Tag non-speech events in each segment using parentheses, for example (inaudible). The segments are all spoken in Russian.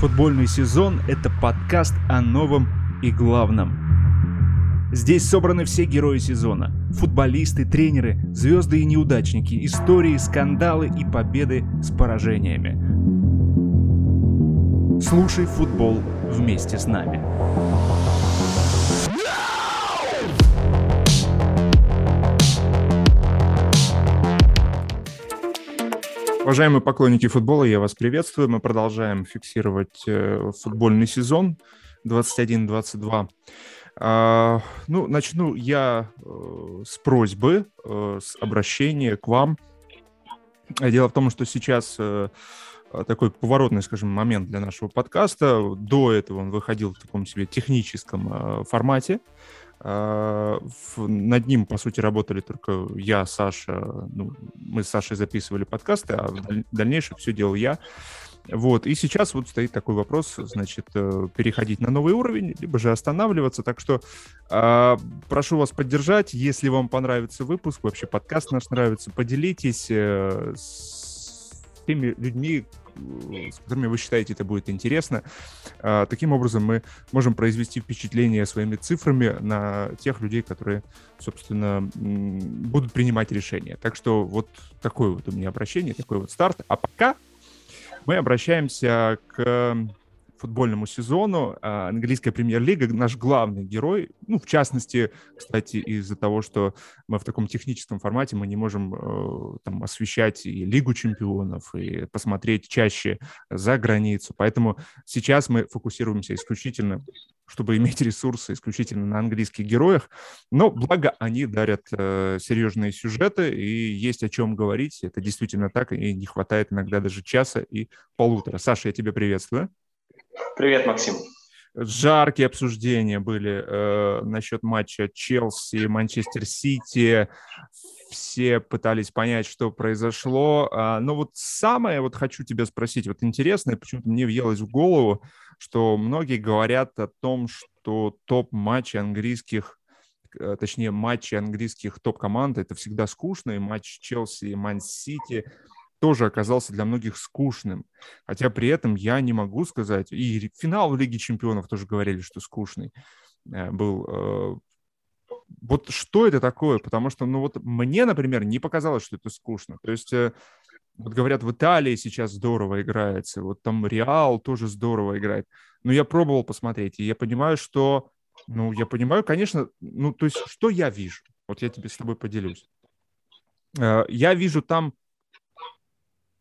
Футбольный сезон – это подкаст о новом и главном. Здесь собраны все герои сезона. Футболисты, тренеры, звезды и неудачники, истории, скандалы и победы с поражениями. Слушай футбол вместе с нами. Уважаемые поклонники футбола, я вас приветствую. Мы продолжаем фиксировать э, футбольный сезон 21-22. А, ну, начну я э, с просьбы, э, с обращения к вам. Дело в том, что сейчас такой поворотный, скажем, момент для нашего подкаста. До этого он выходил в таком себе техническом формате. А, над ним, по сути, работали только я, Саша. Ну, мы с Сашей записывали подкасты, а в дальнейшем все делал я. Вот, и сейчас вот стоит такой вопрос, значит, э, переходить на новый уровень, либо же останавливаться. Так что э, прошу вас поддержать, если вам понравится выпуск, вообще подкаст наш нравится, поделитесь э, с теми людьми, с которыми вы считаете это будет интересно. А, таким образом, мы можем произвести впечатление своими цифрами на тех людей, которые, собственно, будут принимать решения. Так что вот такое вот у меня обращение, такой вот старт. А пока мы обращаемся к футбольному сезону. А, английская премьер-лига, наш главный герой, ну, в частности, кстати, из-за того, что мы в таком техническом формате, мы не можем э, там освещать и Лигу чемпионов, и посмотреть чаще за границу. Поэтому сейчас мы фокусируемся исключительно чтобы иметь ресурсы исключительно на английских героях. Но благо они дарят э, серьезные сюжеты, и есть о чем говорить. Это действительно так, и не хватает иногда даже часа и полутора. Саша, я тебя приветствую. Привет, Максим. Жаркие обсуждения были э, насчет матча Челси, Манчестер Сити. Все пытались понять, что произошло. А, но вот самое, вот хочу тебя спросить, вот интересное, почему-то мне въелось в голову, что многие говорят о том, что топ-матчи английских э, точнее, матчи английских топ-команд, это всегда скучно, и матч Челси и Ман-Сити тоже оказался для многих скучным. Хотя при этом я не могу сказать, и финал в Лиге Чемпионов тоже говорили, что скучный э, был. Э, вот что это такое? Потому что, ну вот мне, например, не показалось, что это скучно. То есть э, вот говорят, в Италии сейчас здорово играется, вот там Реал тоже здорово играет. Но я пробовал посмотреть, и я понимаю, что, ну, я понимаю, конечно, ну, то есть, что я вижу? Вот я тебе с тобой поделюсь. Я вижу там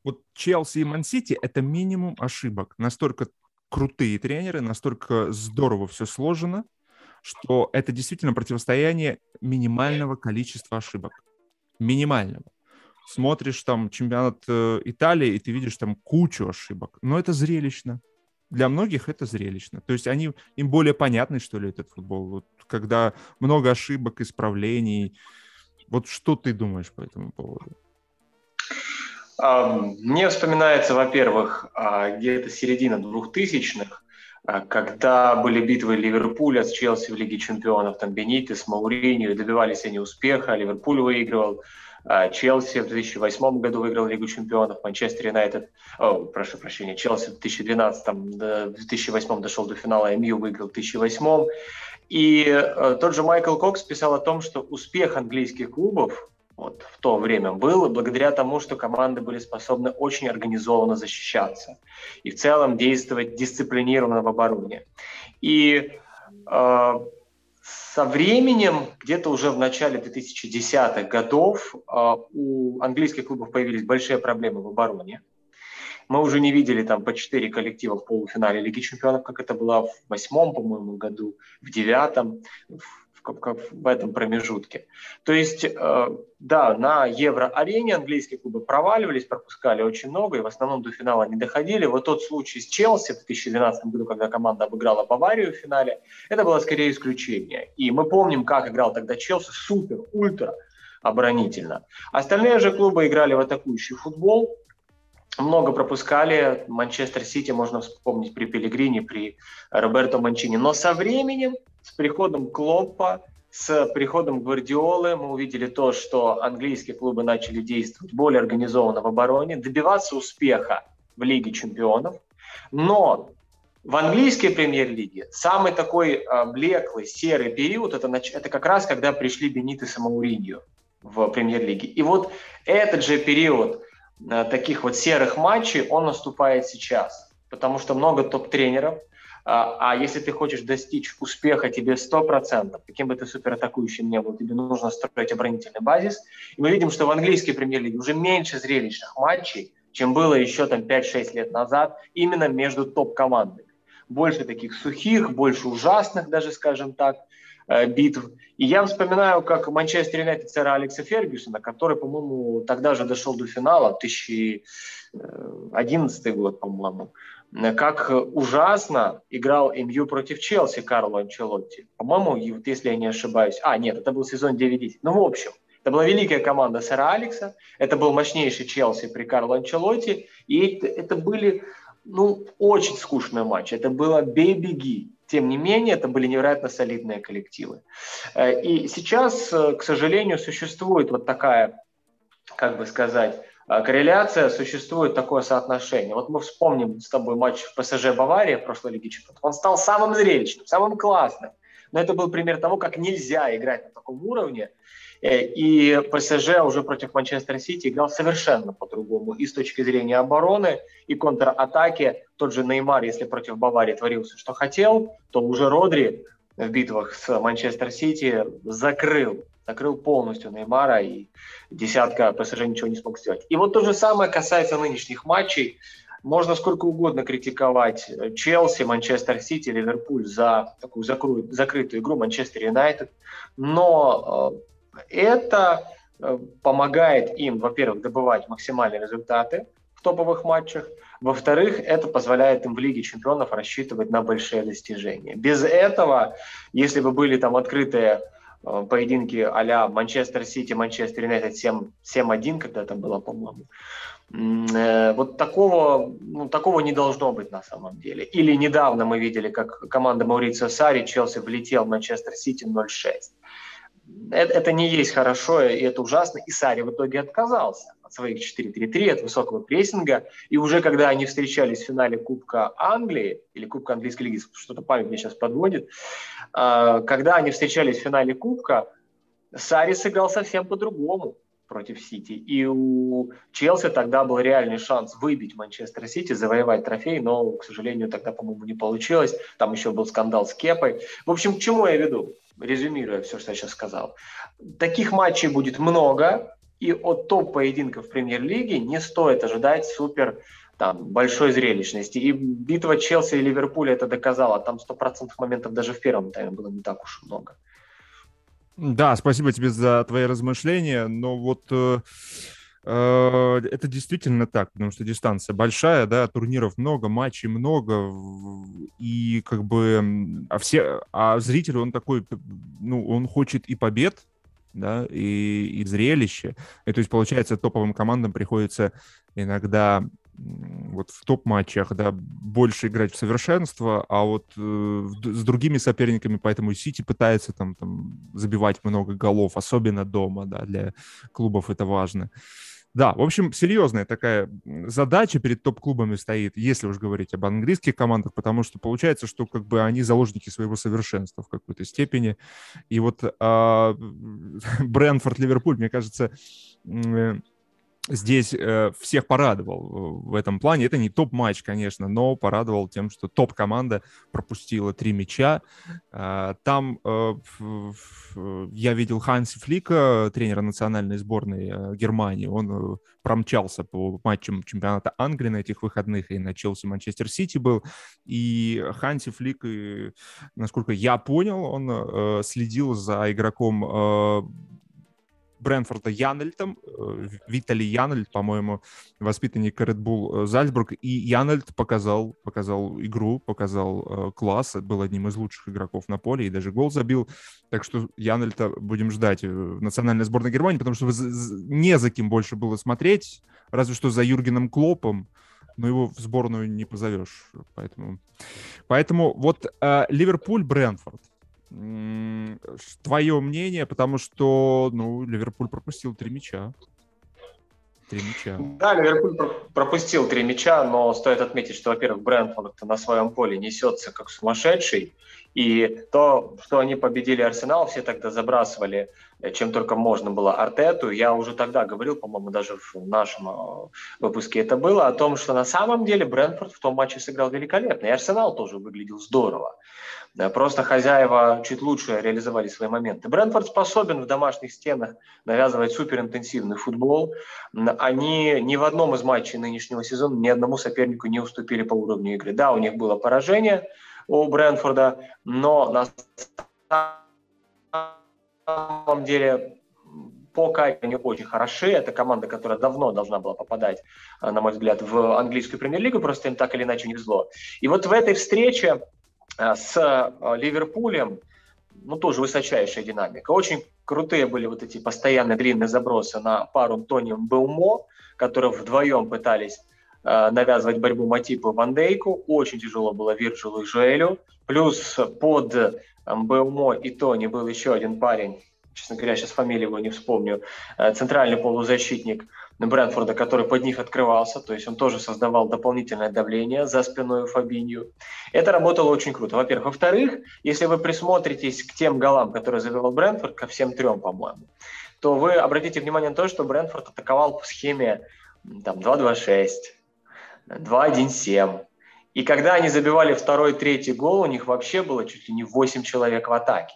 вот Челси и Ман-Сити — это минимум ошибок. Настолько крутые тренеры, настолько здорово все сложено, что это действительно противостояние минимального количества ошибок. Минимального. Смотришь там чемпионат э, Италии, и ты видишь там кучу ошибок. Но это зрелищно. Для многих это зрелищно. То есть они, им более понятный, что ли, этот футбол. Вот, когда много ошибок, исправлений. Вот что ты думаешь по этому поводу? Мне вспоминается, во-первых, а, где-то середина 2000-х, а, когда были битвы Ливерпуля с Челси в Лиге чемпионов, там Бенитес, Мауриньо, добивались они успеха, Ливерпуль выигрывал, а, Челси в 2008 году выиграл Лигу чемпионов, Манчестер Юнайтед, прошу прощения, Челси в 2012, там, в 2008 дошел до финала, МЮ выиграл в 2008. И э, тот же Майкл Кокс писал о том, что успех английских клубов вот, в то время было благодаря тому, что команды были способны очень организованно защищаться и в целом действовать дисциплинированно в обороне. И э, со временем, где-то уже в начале 2010-х годов, э, у английских клубов появились большие проблемы в обороне. Мы уже не видели там по четыре коллектива в полуфинале Лиги Чемпионов, как это было в восьмом, по-моему, году, в девятом, в в этом промежутке. То есть, э, да, на евро-арене английские клубы проваливались, пропускали очень много, и в основном до финала не доходили. Вот тот случай с Челси в 2012 году, когда команда обыграла Баварию в финале, это было скорее исключение. И мы помним, как играл тогда Челси, супер, ультра оборонительно. Остальные же клубы играли в атакующий футбол, много пропускали. Манчестер Сити можно вспомнить при Пелегрине, при Роберто Манчини. Но со временем с приходом Клоппа, с приходом Гвардиолы мы увидели то, что английские клубы начали действовать более организованно в обороне, добиваться успеха в Лиге чемпионов. Но В английской премьер-лиге самый такой э, блеклый, серый период это, это как раз когда пришли Бенитес и Мауриньо в премьер-лиге. И вот этот же период э, таких вот серых матчей, он наступает сейчас. Потому что много топ-тренеров, а, а если ты хочешь достичь успеха, тебе 100%, каким бы ты суператакующим не был, тебе нужно строить оборонительный базис. И мы видим, что в английской премьер-лиге уже меньше зрелищных матчей, чем было еще там 5-6 лет назад, именно между топ-командами. Больше таких сухих, больше ужасных даже, скажем так, э, битв. И я вспоминаю, как Манчестер Юнайтед сэра Алекса Фергюсона, который, по-моему, тогда же дошел до финала, 2011 год, по-моему, как ужасно играл МЮ против Челси Карло Анчелотти. По-моему, если я не ошибаюсь. А, нет, это был сезон 9-10. Ну, в общем, это была великая команда сэра Алекса, это был мощнейший Челси при Карло Анчелотти, и это, это были ну, очень скучные матчи. Это было бей-беги. Тем не менее, это были невероятно солидные коллективы. Э, и сейчас, э, к сожалению, существует вот такая, как бы сказать, корреляция, существует такое соотношение. Вот мы вспомним с тобой матч в ПСЖ Бавария в прошлой Лиге Чемпионов. Он стал самым зрелищным, самым классным. Но это был пример того, как нельзя играть на таком уровне. Э, и ПСЖ уже против Манчестер Сити играл совершенно по-другому. И с точки зрения обороны, и контратаки. Тот же Неймар, если против Баварии творился, что хотел, то уже Родри в битвах с Манчестер Сити закрыл закрыл полностью Неймара, и десятка ПСЖ ничего не смог сделать. И вот то же самое касается нынешних матчей. Можно сколько угодно критиковать Челси, Манчестер Сити, Ливерпуль за такую закрытую, закрытую игру, Манчестер Юнайтед, но э, это э, помогает им, во-первых, добывать максимальные результаты в топовых матчах, во-вторых, это позволяет им в Лиге чемпионов рассчитывать на большие достижения. Без этого, если бы были там открытые Э, поединки а-ля Манчестер Сити, Манчестер Юнайтед 7-1 когда-то было, по-моему. Э, вот такого, ну, такого не должно быть на самом деле. Или недавно мы видели, как команда Маурицио Сари, Челси влетел в Манчестер Сити 0-6. Это, это не есть хорошо, и это ужасно. И Сари в итоге отказался своих 4-3-3, от высокого прессинга. И уже когда они встречались в финале Кубка Англии, или Кубка Английской лиги, что-то память мне сейчас подводит, а, когда они встречались в финале Кубка, Сари сыграл совсем по-другому против Сити. И у Челси тогда был реальный шанс выбить Манчестер Сити, завоевать трофей, но, к сожалению, тогда, по-моему, не получилось. Там еще был скандал с Кепой. В общем, к чему я веду, резюмируя все, что я сейчас сказал. Таких матчей будет много, и от топ-поединков премьер-лиги не стоит ожидать супер там, большой зрелищности. И битва Челси и Ливерпуля это доказала. Там стопроцентных моментов даже в первом тайме было не так уж много. Да, спасибо тебе за твои размышления. Но вот э, э, это действительно так, потому что дистанция большая, да, турниров много, матчей много, и как бы, а все, а зритель, он такой, ну, он хочет и побед, да, и, и зрелище. И то есть, получается, топовым командам приходится иногда вот в топ-матчах, да, больше играть в совершенство, а вот э, с другими соперниками, поэтому Сити пытается там, там забивать много голов, особенно дома, да, для клубов это важно. Да, в общем, серьезная такая задача перед топ-клубами стоит, если уж говорить об английских командах, потому что получается, что как бы они заложники своего совершенства в какой-то степени. И вот а, (laughs) Брэнфорд, Ливерпуль, мне кажется, э, здесь э, всех порадовал э, в этом плане. Это не топ-матч, конечно, но порадовал тем, что топ-команда пропустила три мяча. Э, там э, я видел Ханси Флика, тренера национальной сборной э, Германии. Он э, промчался по матчам чемпионата Англии на этих выходных и на Челси Манчестер Сити был. И Ханси Флик, насколько я понял, он э, следил за игроком э, Брэнфорда Янельтом, э, Витали Янельт, по-моему, воспитанник Red Bull э, Зальцбург, и Янельт показал, показал игру, показал э, класс, был одним из лучших игроков на поле и даже гол забил, так что Янельта будем ждать в национальной сборной Германии, потому что не за кем больше было смотреть, разве что за Юргеном Клопом, но его в сборную не позовешь, поэтому, поэтому вот э, Ливерпуль, Брэнфорд, твое мнение, потому что, ну, Ливерпуль пропустил три мяча. Три мяча. Да, Ливерпуль пропустил три мяча, но стоит отметить, что, во-первых, Брэнфорд на своем поле несется как сумасшедший, и то, что они победили Арсенал, все тогда забрасывали, э, чем только можно было Артету. Я уже тогда говорил, по-моему, даже в нашем э, выпуске это было, о том, что на самом деле Брэнфорд в том матче сыграл великолепно, и Арсенал тоже выглядел здорово. Просто хозяева чуть лучше реализовали свои моменты. Брэнфорд способен в домашних стенах навязывать суперинтенсивный футбол. Они ни в одном из матчей нынешнего сезона ни одному сопернику не уступили по уровню игры. Да, у них было поражение – у Брэнфорда, но на самом деле по кайфу они очень хороши. Это команда, которая давно должна была попадать, э, на мой взгляд, в английскую премьер-лигу, просто им так или иначе не везло. И вот в этой встрече с э, Ливерпулем, ну, тоже высочайшая динамика. Очень крутые были вот эти постоянные длинные забросы на пару Тони Баумо, которые вдвоем пытались Э, навязывать борьбу Матипу Ван Дейку. Очень тяжело было Вирджилу и Жуэлю. Плюс под Белмо и Тони был еще один парень, честно говоря, сейчас фамилию его не вспомню, э, центральный полузащитник Брэнфорда, который под них открывался, то есть он тоже создавал дополнительное давление за спиной Фабинью. Это работало очень круто, во-первых. Во-вторых, если вы присмотритесь к тем голам, которые забивал Брэнфорд, ко всем трем, по-моему, то вы обратите внимание на то, что Брэнфорд атаковал по схеме там, 2-2-6, 2-1-7. И когда они забивали второй, третий гол, у них вообще было чуть ли не 8 человек в атаке.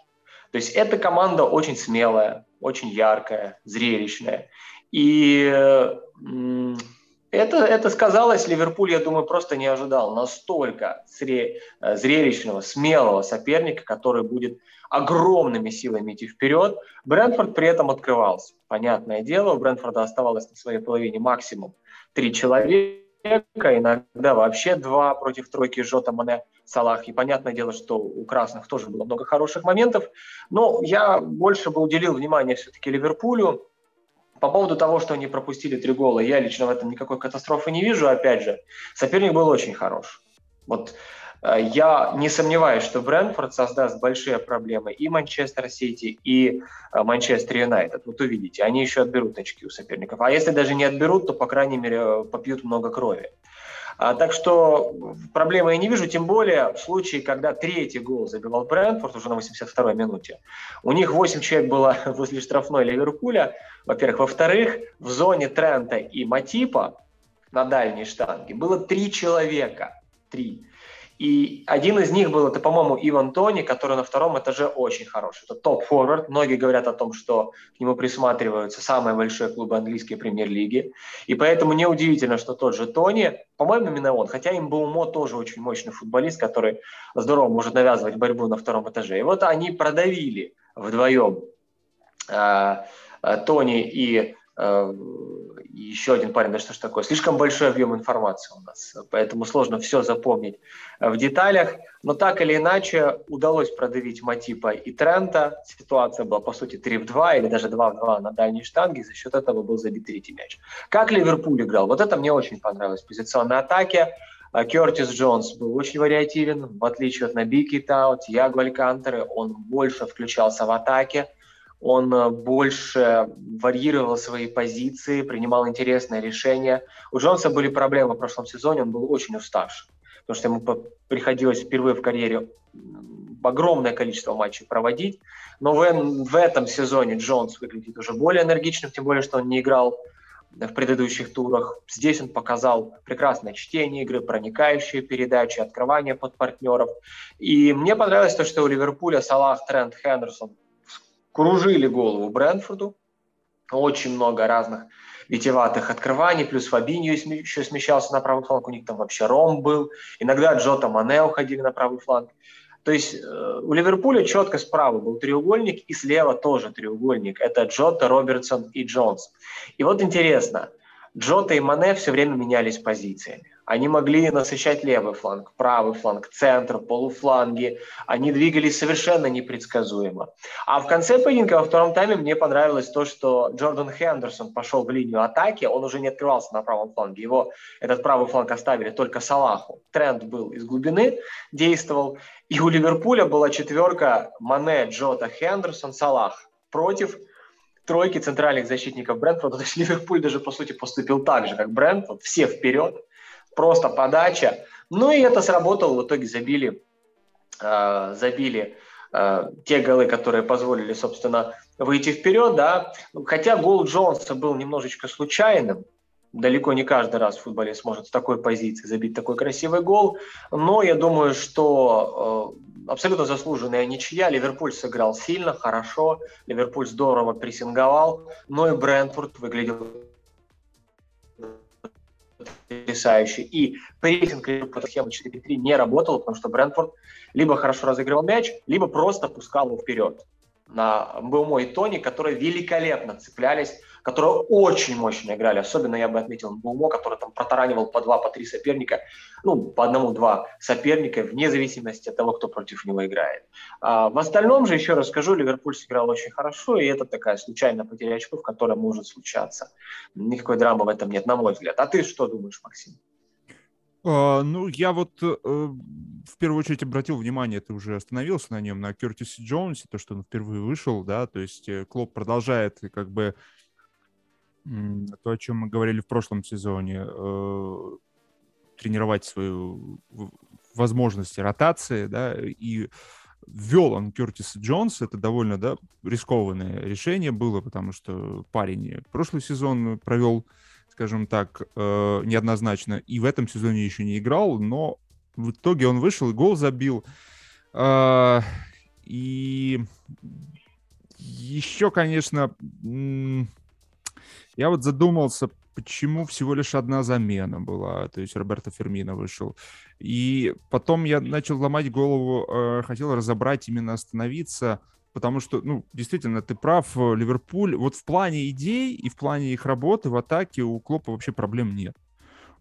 То есть эта команда очень смелая, очень яркая, зрелищная. И это, это сказалось, Ливерпуль, я думаю, просто не ожидал настолько зрелищного, смелого соперника, который будет огромными силами идти вперед. Брэнфорд при этом открывался. Понятное дело, у Брэнфорда оставалось на своей половине максимум три человека иногда вообще два против тройки Жота, Мане, Салах. И понятное дело, что у красных тоже было много хороших моментов. Но я больше бы уделил внимание все-таки Ливерпулю. По поводу того, что они пропустили три гола, я лично в этом никакой катастрофы не вижу. Опять же, соперник был очень хорош. Вот Э, я не сомневаюсь, что Брэнфорд создаст большие проблемы и Манчестер Сити, и э, Манчестер Юнайтед. Вот увидите, они еще отберут очки у соперников. А если даже не отберут, то, по крайней мере, э, попьют много крови. А, так что проблемы я не вижу, тем более в случае, когда третий гол забивал Брэнфорд уже на 82-й минуте. У них 8 человек было (laughs) возле штрафной Ливерпуля, во-первых. Во-вторых, в зоне Трента и Матипа на дальней штанге было три человека. Три. И один из них был, это, по-моему, Иван Тони, который на втором этаже очень хороший. Это топ-форвард. Многие говорят о том, что к нему присматриваются самые большие клубы английской премьер-лиги. И поэтому неудивительно, что тот же Тони, по-моему, именно он, хотя им был Мо тоже очень мощный футболист, который здорово может навязывать борьбу на втором этаже. И вот они продавили вдвоем э, Тони и э, еще один парень, да что ж такое, слишком большой объем информации у нас, поэтому сложно все запомнить в деталях, но так или иначе удалось продавить Матипа и Трента, ситуация была по сути 3 в 2 или даже 2 в 2 на дальней штанге, за счет этого был забит третий мяч. Как Ливерпуль играл? Вот это мне очень понравилось, позиционной атаке, Кертис Джонс был очень вариативен, в отличие от Набики Тау, Тиаго Алькантеры, он больше включался в атаке, он э, больше варьировал свои позиции, принимал интересные решения. У Джонса были проблемы в прошлом сезоне, он был очень уставший, потому что ему приходилось впервые в карьере огромное количество матчей проводить. Но в, в этом сезоне Джонс выглядит уже более энергичным, тем более, что он не играл в предыдущих турах. Здесь он показал прекрасное чтение игры, проникающие передачи, открывание под партнеров. И мне понравилось то, что у Ливерпуля Салах, Трент, Хендерсон кружили голову Брэнфорду. Очень много разных витеватых открываний, плюс Фабиньо еще смещался на правый фланг, у них там вообще Ром был, иногда Джота Мане уходили на правый фланг. То есть э, у Ливерпуля четко справа был треугольник, и слева тоже треугольник. Это Джота, Робертсон и Джонс. И вот интересно, Джота и Мане все время менялись позициями. Они могли насыщать левый фланг, правый фланг, центр, полуфланги. Они двигались совершенно непредсказуемо. А в конце поединка, во втором тайме, мне понравилось то, что Джордан Хендерсон пошел в линию атаки. Он уже не открывался на правом фланге. Его этот правый фланг оставили только Салаху. Тренд был из глубины, действовал. И у Ливерпуля была четверка Мане, Джота, Хендерсон, Салах против тройки центральных защитников Брентфорда. (laughs) То есть Ливерпуль даже, по сути, поступил так же, как Брентфорд. Все вперед, просто подача. Ну и это сработало. В итоге забили, э, забили э, те голы, которые позволили, собственно, выйти вперед. Да. Хотя гол Джонса был немножечко случайным. Далеко не каждый раз в футболе сможет с такой позиции забить такой красивый гол. Но я думаю, что э, абсолютно заслуженная ничья. Ливерпуль сыграл сильно, хорошо. Ливерпуль здорово прессинговал. Но и Брентфорд выглядел потрясающе. И прессинг схема 4-3 не работал, потому что Брентфорд либо хорошо разыгрывал мяч, либо просто пускал его вперед на Баумо и Тони, которые великолепно цеплялись которые очень мощно играли. Особенно я бы отметил Бумо, который там протаранивал по два, по три соперника, ну, по одному-два соперника, вне зависимости от того, кто против него играет. А в остальном же, еще раз скажу, Ливерпуль сыграл очень хорошо, и это такая случайная потеря очков, которая может случаться. Никакой драмы в этом нет, на мой взгляд. А ты что думаешь, Максим? Uh, ну, я вот uh, в первую очередь обратил внимание, ты уже остановился на нем, на Кертисе Джонсе, то, что он впервые вышел, да, то есть э, Клоп продолжает как бы то, о чем мы говорили в прошлом сезоне, э, тренировать свою возможности ротации, да, и ввел он Кертиса Джонс, это довольно, да, рискованное решение было, потому что парень прошлый сезон провел, скажем так, э, неоднозначно, и в этом сезоне еще не играл, но в итоге он вышел и гол забил. Э, и еще, конечно, я вот задумался, почему всего лишь одна замена была, то есть Роберто Фермино вышел. И потом я начал ломать голову, э, хотел разобрать, именно остановиться, потому что, ну, действительно, ты прав, Ливерпуль, вот в плане идей и в плане их работы в атаке у Клопа вообще проблем нет.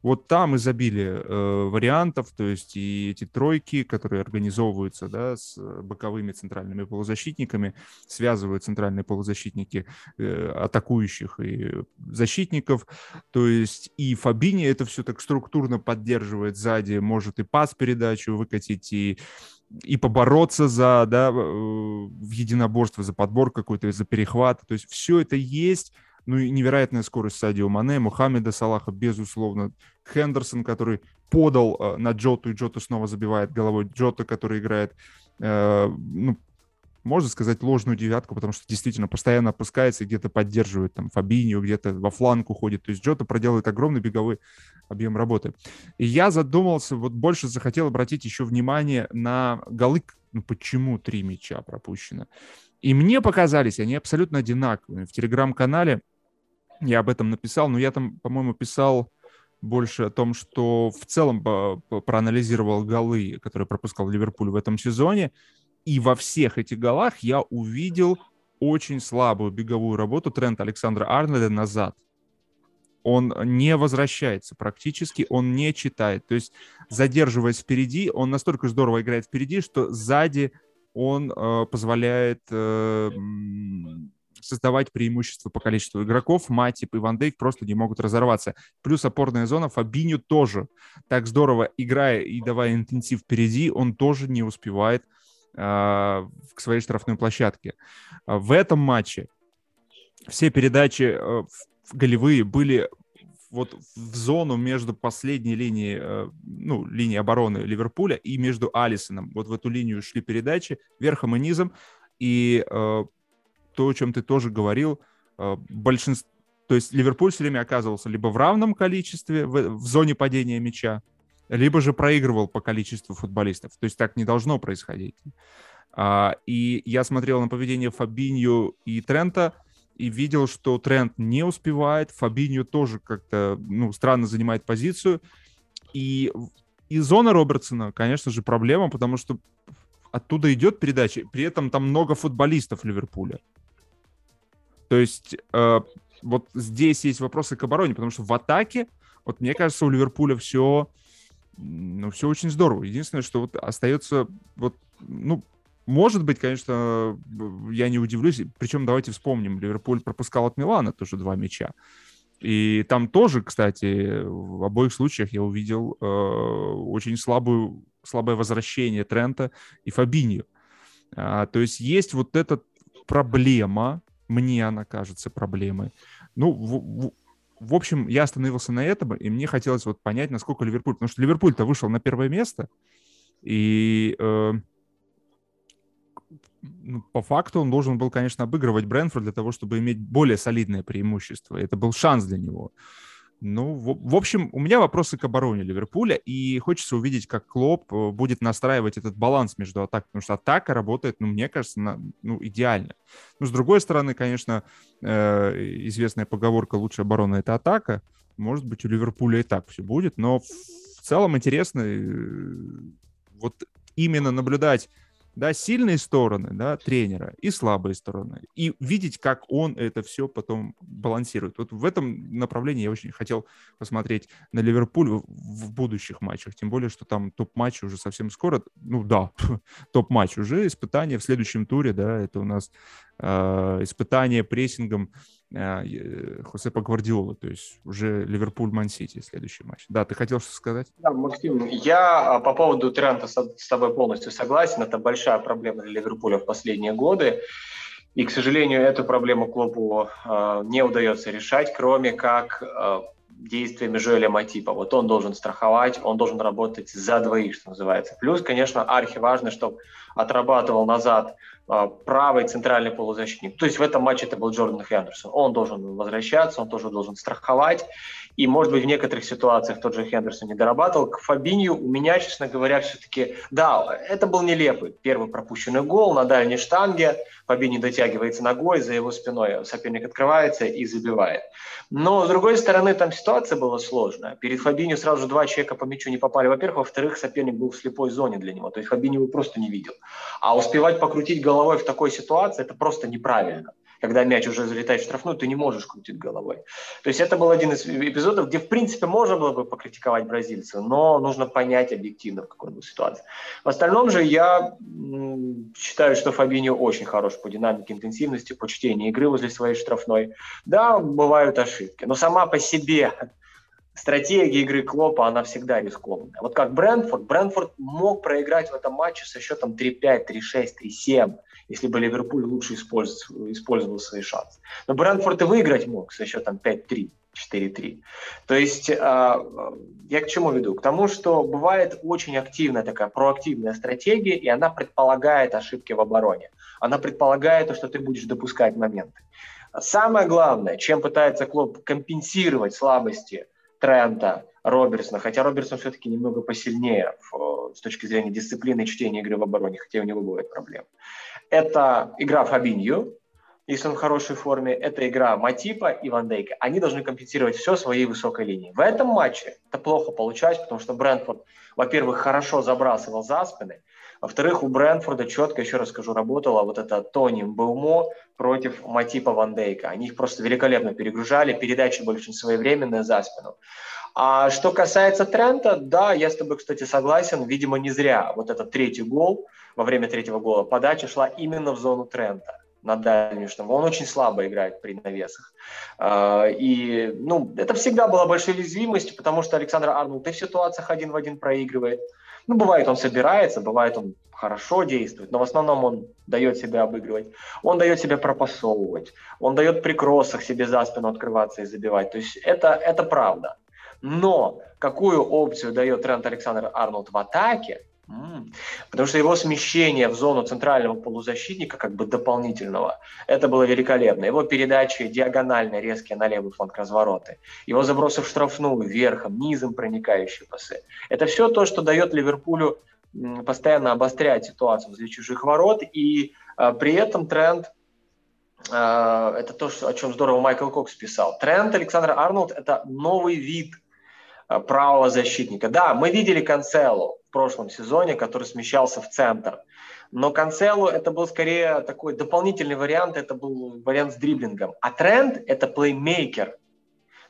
Вот там изобилие э, вариантов, то есть и эти тройки, которые организовываются да, с боковыми центральными полузащитниками, связывают центральные полузащитники э, атакующих и защитников. То есть и Фабини это все так структурно поддерживает сзади, может и пас передачу выкатить, и и побороться за, да, э, в единоборство, за подбор какой-то, за перехват. То есть все это есть, ну и невероятная скорость Садио Мане, Мухаммеда Салаха, безусловно. Хендерсон, который подал э, на Джоту, и Джота снова забивает головой. Джота, который играет, э, ну, можно сказать, ложную девятку, потому что действительно постоянно опускается и где-то поддерживает там Фабинию, где-то во фланг уходит. То есть Джота проделывает огромный беговой объем работы. И я задумался, вот больше захотел обратить еще внимание на голы, ну почему три мяча пропущено. И мне показались они абсолютно одинаковыми. В телеграм-канале я об этом написал, но я там, по-моему, писал больше о том, что в целом проанализировал голы, которые пропускал Ливерпуль в этом сезоне, и во всех этих голах я увидел очень слабую беговую работу Трента Александра Арнольда назад. Он не возвращается практически, он не читает. То есть, задерживаясь впереди, он настолько здорово играет впереди, что сзади он э, позволяет э, создавать преимущество по количеству игроков. Матип и Ван Дейк просто не могут разорваться. Плюс опорная зона Фабиню тоже так здорово играя и давая интенсив впереди, он тоже не успевает э, к своей штрафной площадке. В этом матче все передачи э, голевые были вот в зону между последней линией, э, ну, линией обороны Ливерпуля и между Алисоном. Вот в эту линию шли передачи верхом и низом. И э, то, о чем ты тоже говорил, э, большинство, то есть Ливерпуль все время оказывался либо в равном количестве в, в зоне падения мяча, либо же проигрывал по количеству футболистов. То есть так не должно происходить. А, и я смотрел на поведение Фабинью и Трента и видел, что Трент не успевает, Фабинью тоже как-то ну, странно занимает позицию. И, и зона Робертсона, конечно же, проблема, потому что оттуда идет передача, при этом там много футболистов Ливерпуля. То есть э, вот здесь есть вопросы к обороне, потому что в атаке, вот мне кажется, у Ливерпуля все, ну, все очень здорово. Единственное, что вот остается, вот, ну, может быть, конечно, я не удивлюсь. Причем давайте вспомним, Ливерпуль пропускал от Милана тоже два мяча. И там тоже, кстати, в обоих случаях я увидел э, очень слабую, слабое возвращение Трента и Фабинью. А, то есть есть вот эта проблема, мне она кажется проблемой. Ну, в, в, в общем, я остановился на этом, и мне хотелось вот понять, насколько Ливерпуль... Потому что Ливерпуль-то вышел на первое место, и э, ну, по факту он должен был, конечно, обыгрывать Брэнфорд для того, чтобы иметь более солидное преимущество. Это был шанс для него. Ну, в, в общем, у меня вопросы к обороне Ливерпуля, и хочется увидеть, как Клоп э, будет настраивать этот баланс между атакой, потому что атака работает, ну, мне кажется, на, ну, идеально. Но, с другой стороны, конечно, э, известная поговорка «лучшая оборона — это атака». Может быть, у Ливерпуля и так все будет, но в целом интересно э, вот именно наблюдать да, сильные стороны, да, тренера и слабые стороны. И видеть, как он это все потом балансирует. Вот в этом направлении я очень хотел посмотреть на Ливерпуль в, будущих матчах. Тем более, что там топ-матч уже совсем скоро. Ну да, (laughs) топ-матч уже, испытание в следующем туре, да, это у нас э, испытание прессингом Хосепа Гвардиола, то есть уже Ливерпуль-Ман-Сити следующий матч. Да, ты хотел что сказать? Да, Максим, я а, по поводу Трента с тобой полностью согласен. Это большая проблема для Ливерпуля в последние годы. И, к сожалению, эту проблему клубу э, не удается решать, кроме как действиями Жоэля Матипа. Вот он должен страховать, он должен работать за двоих, что называется. Плюс, конечно, архи важно, чтобы отрабатывал назад а, правый центральный полузащитник. То есть в этом матче это был Джордан Хендерсон. Он должен возвращаться, он тоже должен страховать. И, может быть, в некоторых ситуациях тот же Хендерсон не дорабатывал. К Фабинью у меня, честно говоря, все-таки... Да, это был нелепый первый пропущенный гол на дальней штанге. Фабиньо дотягивается ногой, за его спиной соперник открывается и забивает. Но, с другой стороны, там ситуация была сложная. Перед Фабинью сразу же два человека по мячу не попали. Во-первых, во-вторых, соперник был в слепой зоне для него. То есть Фабиньо его просто не видел. А успевать покрутить головой в такой ситуации – это просто неправильно когда мяч уже залетает в штрафную, ты не можешь крутить головой. То есть это был один из эпизодов, где, в принципе, можно было бы покритиковать бразильца, но нужно понять объективно, в какой был ситуации. В остальном же я считаю, что Фабиньо очень хорош по динамике интенсивности, по чтению игры возле своей штрафной. Да, бывают ошибки, но сама по себе стратегия игры Клопа, она всегда рискованная. Вот как Брэнфорд, Брэнфорд мог проиграть в этом матче со счетом 3-5, 3-6, 3-7 если бы Ливерпуль лучше использовал, использовал свои шансы. Но Брэнфорд и выиграть мог со счетом 5-3. 4-3. То есть а, я к чему веду? К тому, что бывает очень активная такая проактивная стратегия, и она предполагает ошибки в обороне. Она предполагает, что ты будешь допускать моменты. Самое главное, чем пытается клуб компенсировать слабости Трента, Робертсона, хотя Робертсон все-таки немного посильнее в, с точки зрения дисциплины чтения игры в обороне, хотя у него бывают проблемы. Это игра Фабинью, если он в хорошей форме, это игра Матипа и Ван Дейка. Они должны компенсировать все своей высокой линии. В этом матче это плохо получалось, потому что Брэнфорд, во-первых, хорошо забрасывал за спины, во-вторых, у Брэнфорда четко, еще раз скажу, работала вот эта Тони Баумо против Матипа Ван Дейка. Они их просто великолепно перегружали, передачи были очень своевременные за спину. А что касается Трента, да, я с тобой, кстати, согласен. Видимо, не зря вот этот третий гол, во время третьего гола, подача шла именно в зону Трента на дальнюю штангу. Он очень слабо играет при навесах. А, и ну, это всегда была большой уязвимостью, потому что Александр Арнольд и в ситуациях один в один проигрывает. Ну, бывает, он собирается, бывает, он хорошо действует, но в основном он дает себя обыгрывать. Он дает себя пропасовывать, он дает при кроссах себе за спину открываться и забивать. То есть это, это правда. Но какую опцию дает Трент Александр Арнольд в атаке, Потому что его смещение в зону центрального полузащитника, как бы дополнительного, это было великолепно. Его передачи диагонально резкие на левый фланг развороты, его забросы в штрафную, верхом, низом проникающие пасы. Это все то, что дает Ливерпулю постоянно обострять ситуацию возле чужих ворот, и э, при этом тренд э, это то, что, о чем здорово Майкл Кокс писал. Тренд Александр Арнольд – это новый вид э, правого защитника. Да, мы видели Канселу, прошлом сезоне, который смещался в центр. Но Канселу это был скорее такой дополнительный вариант, это был вариант с дриблингом. А Трент – это плеймейкер.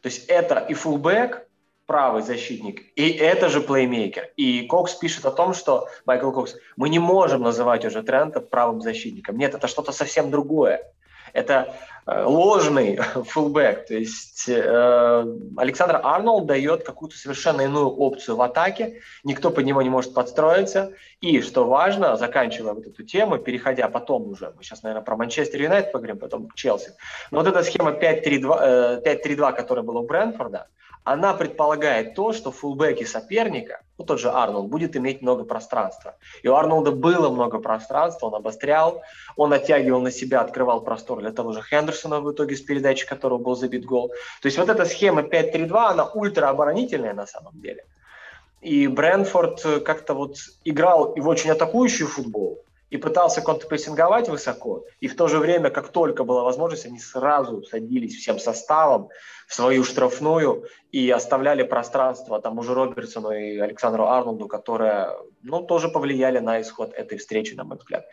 То есть это и фулбэк, правый защитник, и это же плеймейкер. И Кокс пишет о том, что, Майкл Кокс, мы не можем называть уже Трента правым защитником. Нет, это что-то совсем другое. Это э, ложный (laughs) фулбэк. То есть э, Александр Арнольд дает какую-то совершенно иную опцию в атаке. Никто под него не может подстроиться. И, что важно, заканчивая вот эту тему, переходя потом уже, мы сейчас, наверное, про Манчестер Юнайтед поговорим, потом Челси. Но вот эта схема 5-3-2, э, которая была у Брэнфорда, она предполагает то, что фулбеки соперника, ну тот же Арнольд, будет иметь много пространства. И у Арнольда было много пространства, он обострял, он оттягивал на себя, открывал простор для того же Хендерсона в итоге с передачи которого был забит гол. То есть вот эта схема 5-3-2, она ультраоборонительная на самом деле. И Брэнфорд как-то вот играл и в очень атакующий футбол, и пытался контрпрессинговать высоко, и в то же время, как только была возможность, они сразу садились всем составом свою штрафную и оставляли пространство тому же Робертсону и Александру Арнольду, которые ну, тоже повлияли на исход этой встречи, на мой взгляд.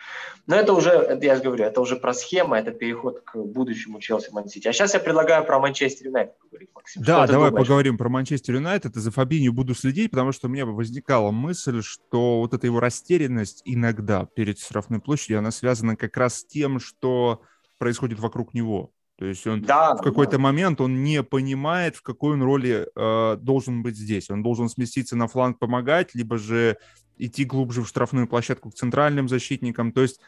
Но это уже, я же говорю, это уже про схему, это переход к будущему Челси Ман-Сити. А сейчас я предлагаю про Манчестер Юнайтед поговорить, Максим. Да, давай думаешь? поговорим про Манчестер Юнайтед. И за Фабинью буду следить, потому что у меня возникала мысль, что вот эта его растерянность иногда перед штрафной площадью, она связана как раз с тем, что происходит вокруг него. То есть он да, в какой-то да. момент он не понимает, в какой он роли э, должен быть здесь. Он должен сместиться на фланг, помогать, либо же идти глубже в штрафную площадку к центральным защитникам. То есть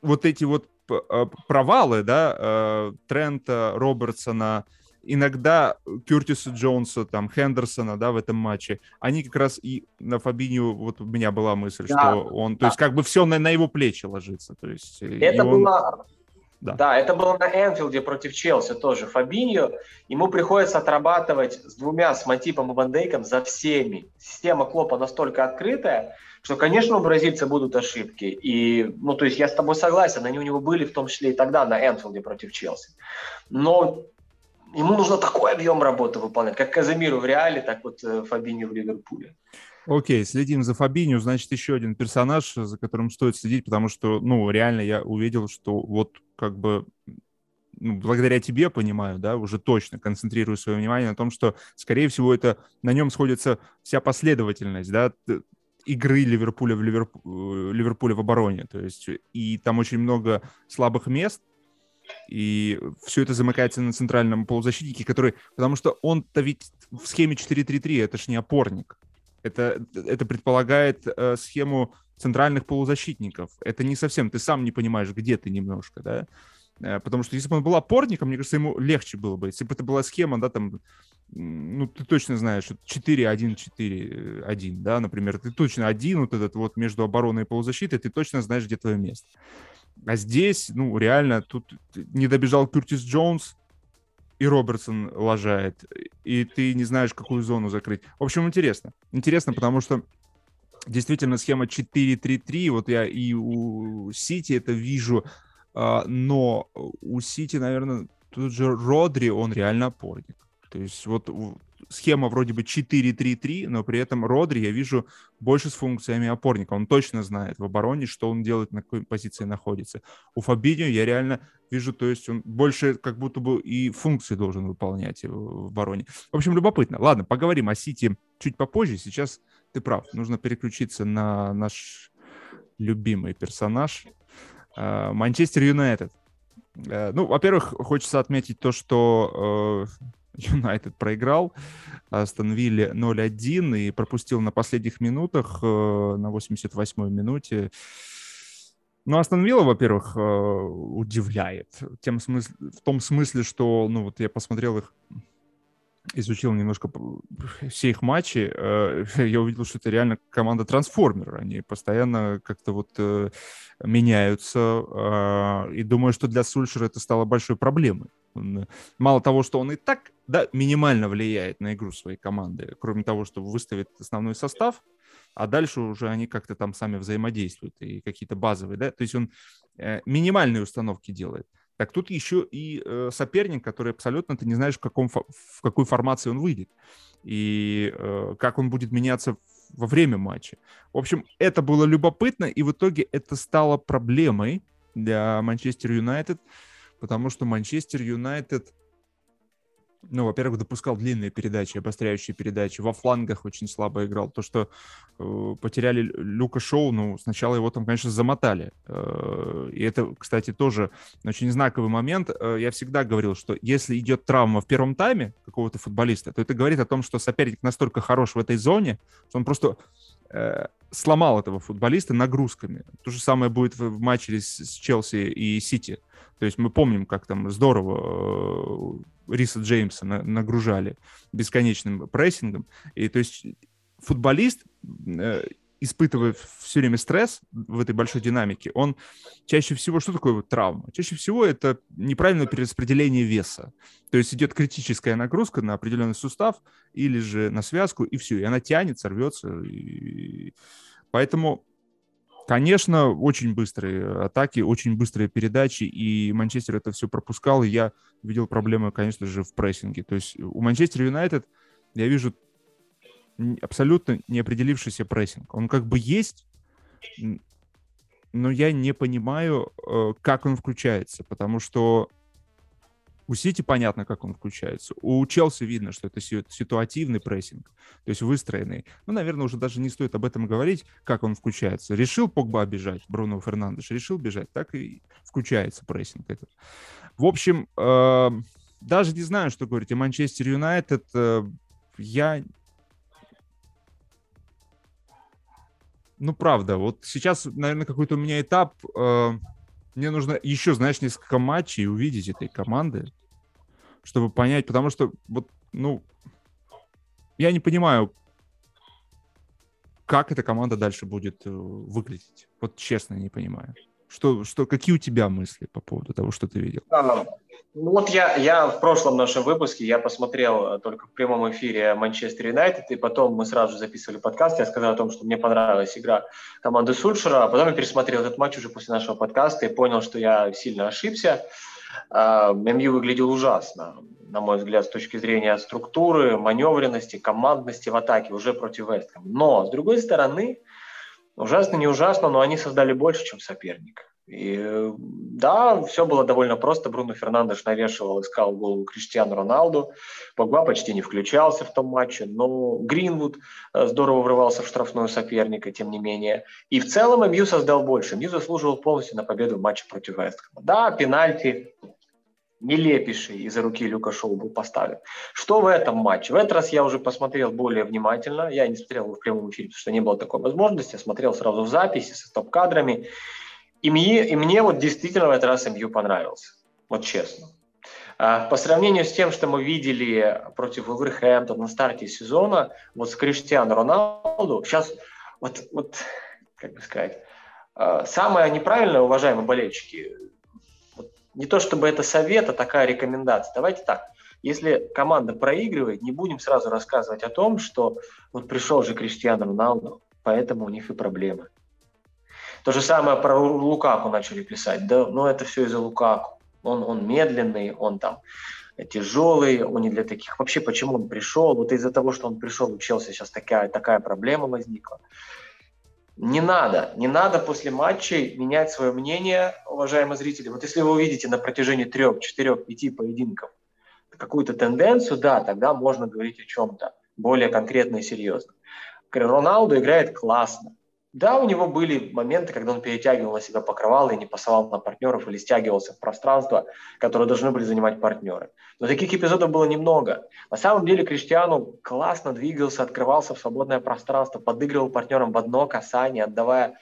вот эти вот э, провалы, да, э, Трента, Робертсона, иногда Кюртиса Джонса, там, Хендерсона, да, в этом матче, они как раз и на Фабиню, вот у меня была мысль, да, что он, да. то есть как бы все на, на его плечи ложится, то есть... Это он... было да. да, это было на Энфилде против Челси тоже. Фабиньо, ему приходится отрабатывать с двумя, с Матипом и Вандейком за всеми. Система Клопа настолько открытая, что, конечно, у бразильца будут ошибки. И, ну, то есть я с тобой согласен, они у него были, в том числе и тогда на Энфилде против Челси. Но ему нужно такой объем работы выполнять, как Казимиру в Реале, так вот э, Фабиньо в Ливерпуле. Окей, следим за Фабинью, значит, еще один персонаж, за которым стоит следить, потому что, ну, реально я увидел, что вот как бы ну, благодаря тебе, понимаю, да, уже точно концентрирую свое внимание на том, что, скорее всего, это на нем сходится вся последовательность, да, игры Ливерпуля в Ливерпу... Э, Ливерпуля в обороне, то есть и там очень много слабых мест, и все это замыкается на центральном полузащитнике, который, потому что он-то ведь в схеме 4-3-3, это ж не опорник, это, это предполагает э, схему центральных полузащитников. Это не совсем, ты сам не понимаешь, где ты немножко, да. Э, потому что если бы он был опорником, мне кажется, ему легче было бы. Если бы это была схема, да, там, ну, ты точно знаешь, 4-1-4-1, да, например, ты точно один, вот этот вот между обороной и полузащитой, ты точно знаешь, где твое место. А здесь, ну, реально, тут не добежал Куртис Джонс, и Робертсон лажает, и ты не знаешь, какую зону закрыть. В общем, интересно. Интересно, потому что действительно схема 4-3-3, вот я и у Сити это вижу, а, но у Сити, наверное, тут же Родри, он реально опорник. То есть вот схема вроде бы 4-3-3, но при этом Родри я вижу больше с функциями опорника. Он точно знает в обороне, что он делает, на какой позиции находится. У Фабиньо я реально вижу, то есть он больше как будто бы и функции должен выполнять в обороне. В общем, любопытно. Ладно, поговорим о Сити чуть попозже. Сейчас ты прав, нужно переключиться на наш любимый персонаж э, Манчестер Юнайтед. Э, ну, во-первых, хочется отметить то, что э, Юнайтед проиграл Астон Вилле 0-1 и пропустил на последних минутах, э, на 88-й минуте. Ну, Астон Вилла, во-первых, э, удивляет тем смысл... в том смысле, что, ну, вот я посмотрел их изучил немножко все их матчи, э, (laughs) я увидел, что это реально команда трансформер. Они постоянно как-то вот меняются. И думаю, что для Сульшера это стало большой проблемой. Мало того, что он и так да, минимально влияет на игру своей команды, кроме того, что выставит основной состав, а дальше уже они как-то там сами взаимодействуют и какие-то базовые, да, то есть он э, минимальные установки делает. Так тут еще и э, соперник, который абсолютно ты не знаешь, в, каком, в какой формации он выйдет и э, как он будет меняться во время матча. В общем, это было любопытно, и в итоге это стало проблемой для Манчестер Юнайтед, потому что Манчестер Юнайтед ну, во-первых, допускал длинные передачи, обостряющие передачи. Во флангах очень слабо играл. То, что э, потеряли Люка Шоу, ну, сначала его там, конечно, замотали. Э, и это, кстати, тоже очень знаковый момент. Э, я всегда говорил, что если идет травма в первом тайме какого-то футболиста, то это говорит о том, что соперник настолько хорош в этой зоне, что он просто э, сломал этого футболиста нагрузками. То же самое будет в матче с, с Челси и Сити. То есть мы помним, как там здорово э, Риса Джеймса нагружали бесконечным прессингом. И то есть футболист, э, испытывая все время стресс в этой большой динамике, он чаще всего, что такое вот травма? Чаще всего это неправильное перераспределение веса. То есть идет критическая нагрузка на определенный сустав или же на связку, и все, и она тянется, рвется. И... Поэтому Конечно, очень быстрые атаки, очень быстрые передачи, и Манчестер это все пропускал, и я видел проблемы, конечно же, в прессинге. То есть у Манчестер Юнайтед я вижу абсолютно неопределившийся прессинг. Он как бы есть, но я не понимаю, э, как он включается, потому что у Сити понятно, как он включается. У Челси видно, что это ситуативный прессинг, то есть выстроенный. Ну, наверное, уже даже не стоит об этом говорить, как он включается. Решил Погба бежать, Бруно Фернандеш решил бежать, так и включается прессинг этот. В общем, э, даже не знаю, что говорить о Манчестер Юнайтед. Э, я ну, правда, вот сейчас, наверное, какой-то у меня этап э, мне нужно еще, знаешь, несколько матчей увидеть этой команды, чтобы понять, потому что вот, ну, я не понимаю, как эта команда дальше будет э, выглядеть. Вот честно не понимаю. Что, что, какие у тебя мысли по поводу того, что ты видел? А, ну вот я, я в прошлом нашем выпуске, я посмотрел э, только в прямом эфире Манчестер Юнайтед, и потом мы сразу же записывали подкаст, я сказал о том, что мне понравилась игра команды Сульшера, а потом я пересмотрел этот матч уже после нашего подкаста и понял, что я сильно ошибся. А, МЮ выглядел ужасно, на мой взгляд, с точки зрения структуры, маневренности, командности в атаке уже против Вестхэма. Но, с другой стороны, ужасно не ужасно, но они создали больше, чем соперник. И да, все было довольно просто. Бруно Фернандеш навешивал, искал голову Криштиану Роналду. Погба почти не включался в том матче, но Гринвуд э, здорово врывался в штрафную соперника, тем не менее. И в целом МЮ создал больше. МЮ заслуживал полностью на победу в матче против Вестхэма. Да, пенальти нелепейший из-за руки Люка Шоу был поставлен. Что в этом матче? В этот раз я уже посмотрел более внимательно. Я не смотрел в прямом эфире, потому что не было такой возможности. Я смотрел сразу в записи со стоп-кадрами. И мне, и мне вот действительно в этот раз МЮ понравился. Вот честно. А, по сравнению с тем, что мы видели против Вулверхэмптона на старте сезона, вот с Криштиану Роналду, сейчас вот, вот как бы сказать, а, самое неправильное, уважаемые болельщики, не то чтобы это совет, а такая рекомендация. Давайте так, если команда проигрывает, не будем сразу рассказывать о том, что вот пришел же Криштиану Роналду, поэтому у них и проблемы. То же самое про Лукаку начали писать. Да, ну это все из-за Лукаку. Он, он медленный, он там тяжелый, он не для таких. Вообще, почему он пришел? Вот из-за того, что он пришел, учился, сейчас такая, такая проблема возникла. Не надо, не надо после матчей менять свое мнение, уважаемые зрители. Вот если вы увидите на протяжении трех, четырех, пяти поединков какую-то тенденцию, да, тогда можно говорить о чем-то более конкретно и серьезно. Роналду играет классно, да, у него были моменты, когда он перетягивал на себя покрывало и не пасовал на партнеров или стягивался в пространство, которое должны были занимать партнеры. Но таких эпизодов было немного. На самом деле Криштиану классно двигался, открывался в свободное пространство, подыгрывал партнерам в одно касание, отдавая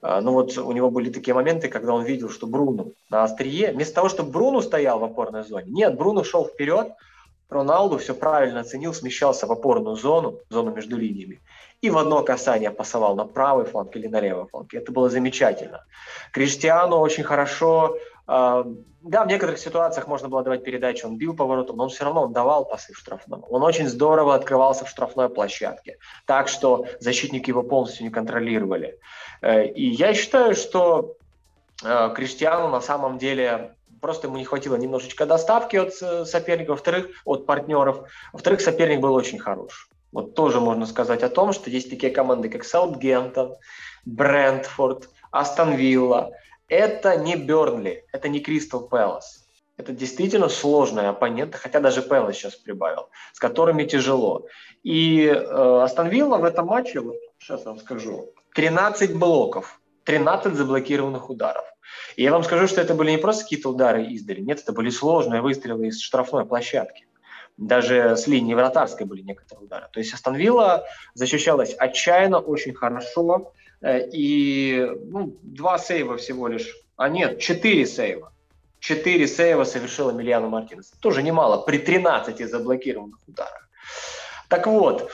э, ну вот у него были такие моменты, когда он видел, что Бруно на острие, вместо того, чтобы Бруно стоял в опорной зоне, нет, Бруно шел вперед, Роналду все правильно оценил, смещался в опорную зону, зону между линиями, и в одно касание пасовал на правый фланг или на левый фланг. Это было замечательно. Криштиану очень хорошо, э, да, в некоторых ситуациях можно было давать передачу, он бил поворотом, но он все равно он давал пасы в штрафном. Он очень здорово открывался в штрафной площадке, так что защитники его полностью не контролировали. Э, и я считаю, что э, Криштиану на самом деле просто ему не хватило немножечко доставки от э, соперника, во-вторых, от партнеров. Во-вторых, соперник был очень хорош. Вот тоже можно сказать о том, что есть такие команды, как Саутгемптон, Брентфорд, Астон Вилла. Это не Бернли, это не Кристал Пэлас. Это действительно сложные оппоненты, хотя даже Пелла сейчас прибавил, с которыми тяжело. И э, Астон Вилла в этом матче, вот сейчас вам скажу, 13 блоков, 13 заблокированных ударов. И я вам скажу, что это были не просто какие-то удары издали, нет, это были сложные выстрелы из штрафной площадки. Даже с линии вратарской были некоторые удары. То есть Астон защищалась отчаянно, очень хорошо. Э, и ну, два сейва всего лишь, а нет, четыре сейва. Четыре сейва совершил Эмильяно Мартинес. Тоже немало, при 13 заблокированных ударах. Так вот,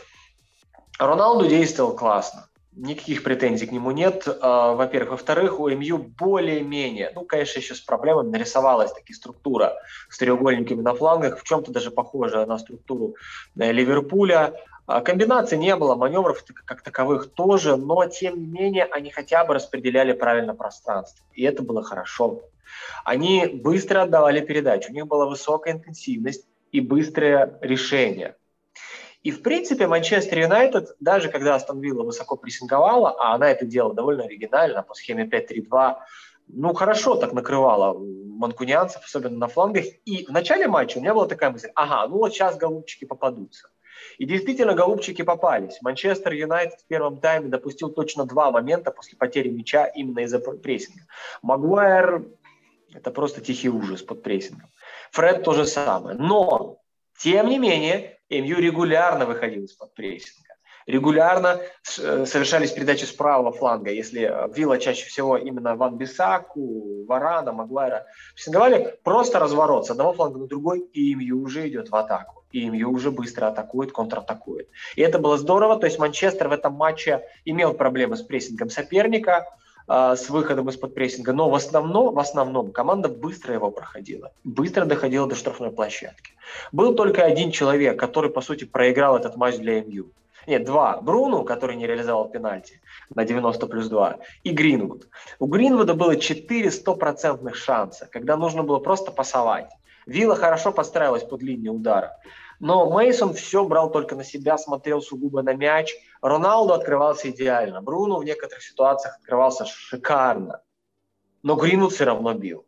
Роналду действовал классно. Никаких претензий к нему нет. А, во-первых. Во-вторых, у МЮ более-менее, ну, конечно, еще с проблемами нарисовалась таки структура с треугольниками на флангах, в чем-то даже похожая на структуру э, Ливерпуля. А, комбинаций не было, маневров как таковых тоже, но тем не менее они хотя бы распределяли правильно пространство. И это было хорошо. Они быстро отдавали передачу, у них была высокая интенсивность и быстрое решение. И, в принципе, Манчестер Юнайтед, даже когда Астон Вилла высоко прессинговала, а она это делала довольно оригинально по схеме 5-3-2, ну, хорошо так накрывала манкунианцев, особенно на флангах. И в начале матча у меня была такая мысль, ага, ну вот сейчас голубчики попадутся. И действительно, голубчики попались. Манчестер Юнайтед в первом тайме допустил точно два момента после потери мяча именно из-за прессинга. Магуайр – это просто тихий ужас под прессингом. Фред то же самое. Но, тем не менее, МЮ регулярно выходил из-под прессинга. Регулярно э, совершались передачи с правого фланга. Если э, Вилла чаще всего именно Ван Бисаку, Варана, Магуайра прессинговали, просто разворот с одного фланга на другой, и МЮ уже идет в атаку. И МЮ уже быстро атакует, контратакует. И это было здорово. То есть Манчестер в этом матче имел проблемы с прессингом соперника, с выходом из-под прессинга, но в основном, в основном команда быстро его проходила, быстро доходила до штрафной площадки. Был только один человек, который, по сути, проиграл этот матч для МЮ. Нет, два. Бруну, который не реализовал пенальти на 90 плюс 2, и Гринвуд. У Гринвуда было 4 стопроцентных шанса, когда нужно было просто пасовать. Вилла хорошо подстраивалась под линию удара. Но Мейсон все брал только на себя, смотрел сугубо на мяч. Роналду открывался идеально. Бруно в некоторых ситуациях открывался шикарно. Но Гринвуд все равно бил.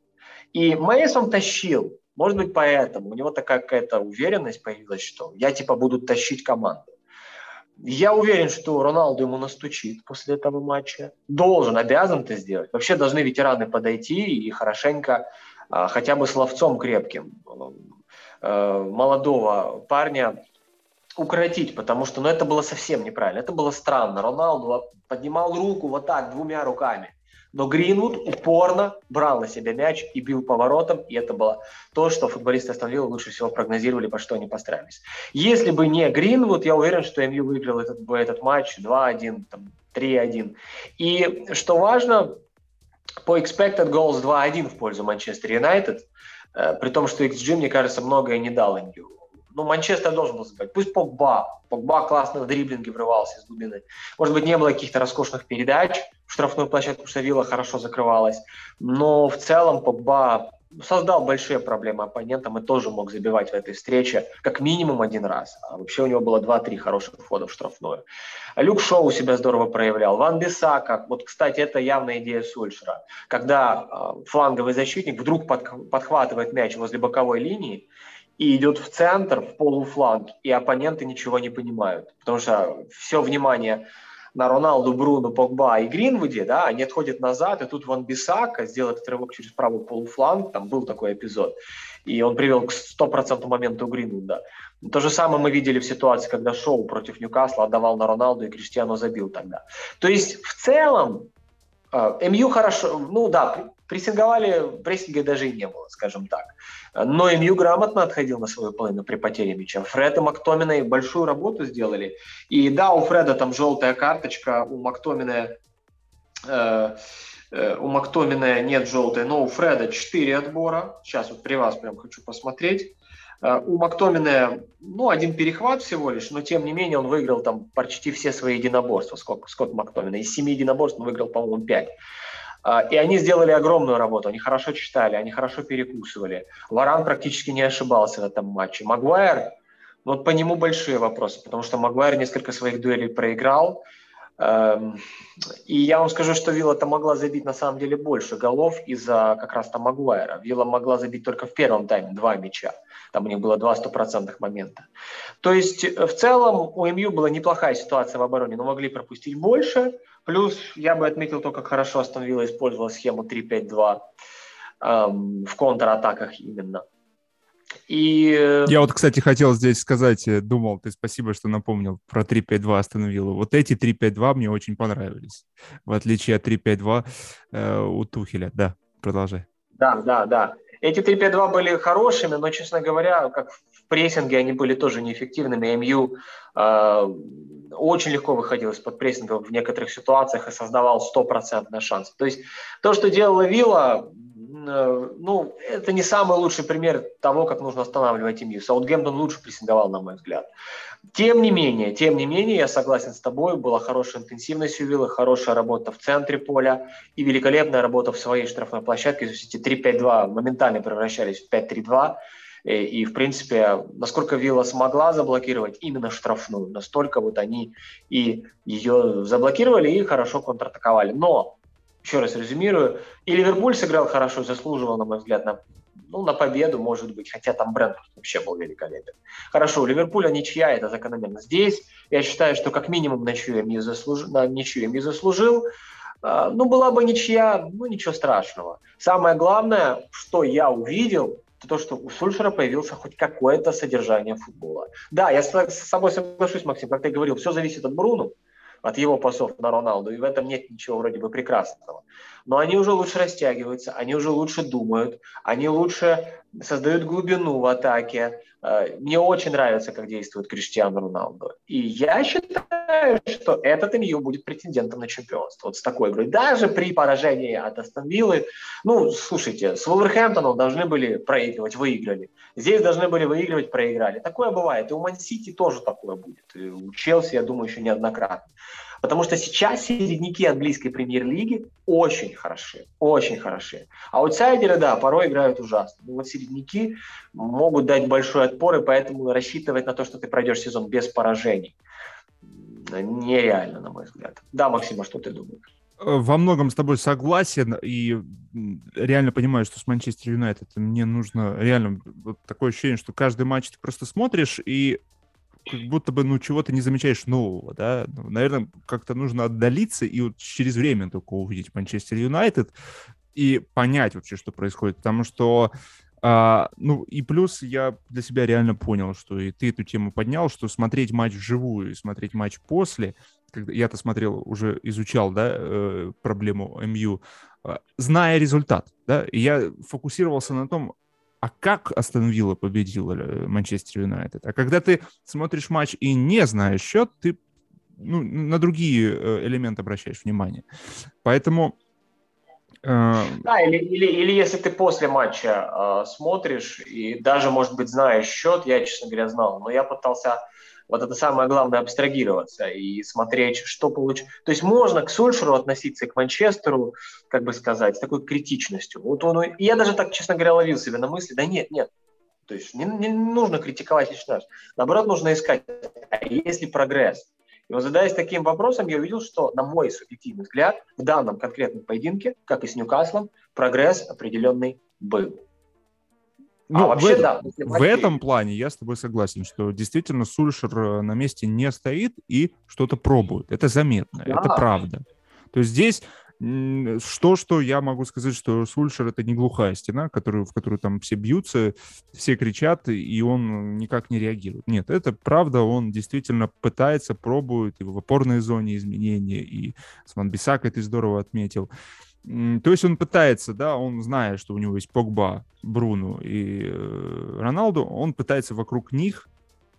И Мейсон тащил. Может быть, поэтому у него такая какая-то уверенность появилась, что я типа буду тащить команду. Я уверен, что Роналду ему настучит после этого матча. Должен, обязан это сделать. Вообще должны ветераны подойти и хорошенько, а, хотя бы словцом крепким, а, молодого парня укротить, потому что ну, это было совсем неправильно. Это было странно. Роналду поднимал руку вот так, двумя руками. Но Гринвуд упорно брал на себя мяч и бил поворотом, и это было то, что футболисты Астон лучше всего прогнозировали, по что они постарались. Если бы не Гринвуд, я уверен, что МЮ выиграл этот, этот матч 2-1, 3-1. И что важно, по expected goals 2-1 в пользу Манчестер Юнайтед, э, при том, что XG, мне кажется, многое не дал МЮ ну, Манчестер должен был забивать. Пусть Погба. Погба классно в дриблинге врывался из глубины. Может быть, не было каких-то роскошных передач в штрафную площадку, что Вилла хорошо закрывалась. Но в целом Погба создал большие проблемы оппонентам и тоже мог забивать в этой встрече как минимум один раз. А вообще у него было 2-3 хороших входа в штрафную. Люк Шоу себя здорово проявлял. Ван Бисака, вот, кстати, это явная идея Сульшера. Когда э, фланговый защитник вдруг под, подхватывает мяч возле боковой линии и идет в центр, в полуфланг, и оппоненты ничего не понимают. Потому что все внимание на Роналду, Бруно, Погба и Гринвуде, да, они отходят назад, и тут Ван Бисака сделал этот рывок через правый полуфланг, там был такой эпизод, и он привел к стопроцентному моменту Гринвуда. То же самое мы видели в ситуации, когда Шоу против Ньюкасла отдавал на Роналду, и Криштиану забил тогда. То есть в целом э, МЮ хорошо, ну да, прессинговали, прессинга даже и не было, скажем так. Но МЮ грамотно отходил на свою половину при потере мяча. Фред и Мактоминой большую работу сделали. И да, у Фреда там желтая карточка, у Мактомина э, э, у Мактомина нет желтой, но у Фреда 4 отбора. Сейчас вот при вас прям хочу посмотреть. Э, у Мактомина, ну, один перехват всего лишь, но тем не менее он выиграл там почти все свои единоборства, Скотт, Скотт Мактомина. Из семи единоборств он выиграл, по-моему, 5. А, и они сделали огромную работу, они хорошо читали, они хорошо перекусывали. Варан практически не ошибался в этом матче. Магуайр, вот по нему большие вопросы, потому что Магуайр несколько своих дуэлей проиграл. Эм, и я вам скажу, что Вилла-то могла забить на самом деле больше голов из-за как раз там Магуайра. Вилла могла забить только в первом тайме два мяча. Там у них было два стопроцентных момента. То есть э, в целом у МЮ была неплохая ситуация в обороне, но могли пропустить больше. Плюс я бы отметил то, как хорошо Астон Вилла использовала схему 3-5-2 эм, в контратаках именно. И... Э, Я вот, кстати, хотел здесь сказать, э, думал, ты спасибо, что напомнил про 3-5-2 остановил. Вот эти 3-5-2 мне очень понравились, в отличие от 3-5-2 э, у Тухеля. Да, продолжай. Да, да, да. Эти 3-5-2 были хорошими, но, честно говоря, как прессинге они были тоже неэффективными. МЮ э, очень легко выходил из-под прессинга в некоторых ситуациях и создавал стопроцентный шанс. То есть то, что делала Вилла, Э, ну, это не самый лучший пример того, как нужно останавливать семью. Саутгемптон лучше прессинговал, на мой взгляд. Тем не менее, тем не менее, я согласен с тобой, была хорошая интенсивность у Виллы, хорошая работа в центре поля и великолепная работа в своей штрафной площадке. То есть эти 3-5-2 моментально превращались в 5-3-2. И, и, в принципе, насколько Вилла смогла заблокировать именно штрафную, настолько вот они и ее заблокировали и хорошо контратаковали. Но еще раз резюмирую, и Ливерпуль сыграл хорошо, заслуживал, на мой взгляд, на, ну, на победу, может быть, хотя там бренд вообще был великолепен. Хорошо, у Ливерпуля ничья, это закономерно. Здесь я считаю, что как минимум ничью МЮ заслужил, на ничью МЮ заслужил. А, ну, была бы ничья, ну, ничего страшного. Самое главное, что я увидел, то, что у Сульшера появился хоть какое-то содержание футбола. Да, я с собой соглашусь, Максим, как ты говорил, все зависит от Бруну, от его пасов на Роналду, и в этом нет ничего вроде бы прекрасного. Но они уже лучше растягиваются, они уже лучше думают, они лучше создают глубину в атаке. Э, мне очень нравится, как действует Криштиану Роналду. И я считаю, что этот МЮ будет претендентом на чемпионство. Вот с такой игрой. Даже при поражении от Астон Виллы. Ну, слушайте, с Вулверхэмптоном должны были проигрывать, выиграли. Здесь должны были выигрывать, проиграли. Такое бывает. И у Ман-Сити тоже такое будет. И у Челси, я думаю, еще неоднократно. Потому что сейчас середняки английской премьер-лиги очень хороши, очень хороши. А аутсайдеры, да, порой играют ужасно. Но вот середняки могут дать большой отпор, и поэтому рассчитывать на то, что ты пройдешь сезон без поражений, нереально, на мой взгляд. Да, Максим, а что ты думаешь? Во многом с тобой согласен и реально понимаю, что с Манчестер Юнайтед мне нужно реально вот такое ощущение, что каждый матч ты просто смотришь и как будто бы, ну, чего-то не замечаешь нового, да. Ну, наверное, как-то нужно отдалиться и вот через время только увидеть Манчестер Юнайтед и понять вообще, что происходит. Потому что, а, ну, и плюс я для себя реально понял, что и ты эту тему поднял, что смотреть матч вживую и смотреть матч после, когда я-то смотрел, уже изучал, да, э, проблему МЮ, э, зная результат, да, и я фокусировался на том, а как Астон Вилла победила э, Манчестер Юнайтед? А когда ты смотришь матч и не знаешь счет, ты ну, на другие э, элементы обращаешь внимание. Поэтому... Э... Да, или, или, или если ты после матча э, смотришь и даже, может быть, знаешь счет, я, честно говоря, знал, но я пытался вот это самое главное, абстрагироваться и смотреть, что получится. То есть можно к Сульшеру относиться к Манчестеру, как бы сказать, с такой критичностью. Вот он, я даже так, честно говоря, ловил себя на мысли, да нет, нет, то есть не, не нужно критиковать лишний раз. Наоборот, нужно искать, а есть ли прогресс. И вот задаясь таким вопросом, я увидел, что, на мой субъективный взгляд, в данном конкретном поединке, как и с Ньюкаслом, прогресс определенный был. Ну, а вообще, в, да. В этом плане я с тобой согласен, что действительно Сульшер э, на месте не стоит и что-то пробует. Это заметно, да. это правда. То есть здесь что, что я могу сказать, что Сульшер это не глухая стена, которую, в которую там все бьются, все кричат, и он никак не реагирует. Нет, это правда, он действительно пытается, пробует и в опорной зоне изменения, и Сман Бисак это здорово отметил. То есть он пытается, да, он зная, что у него есть Погба, Бруну и э, Роналду, он пытается вокруг них,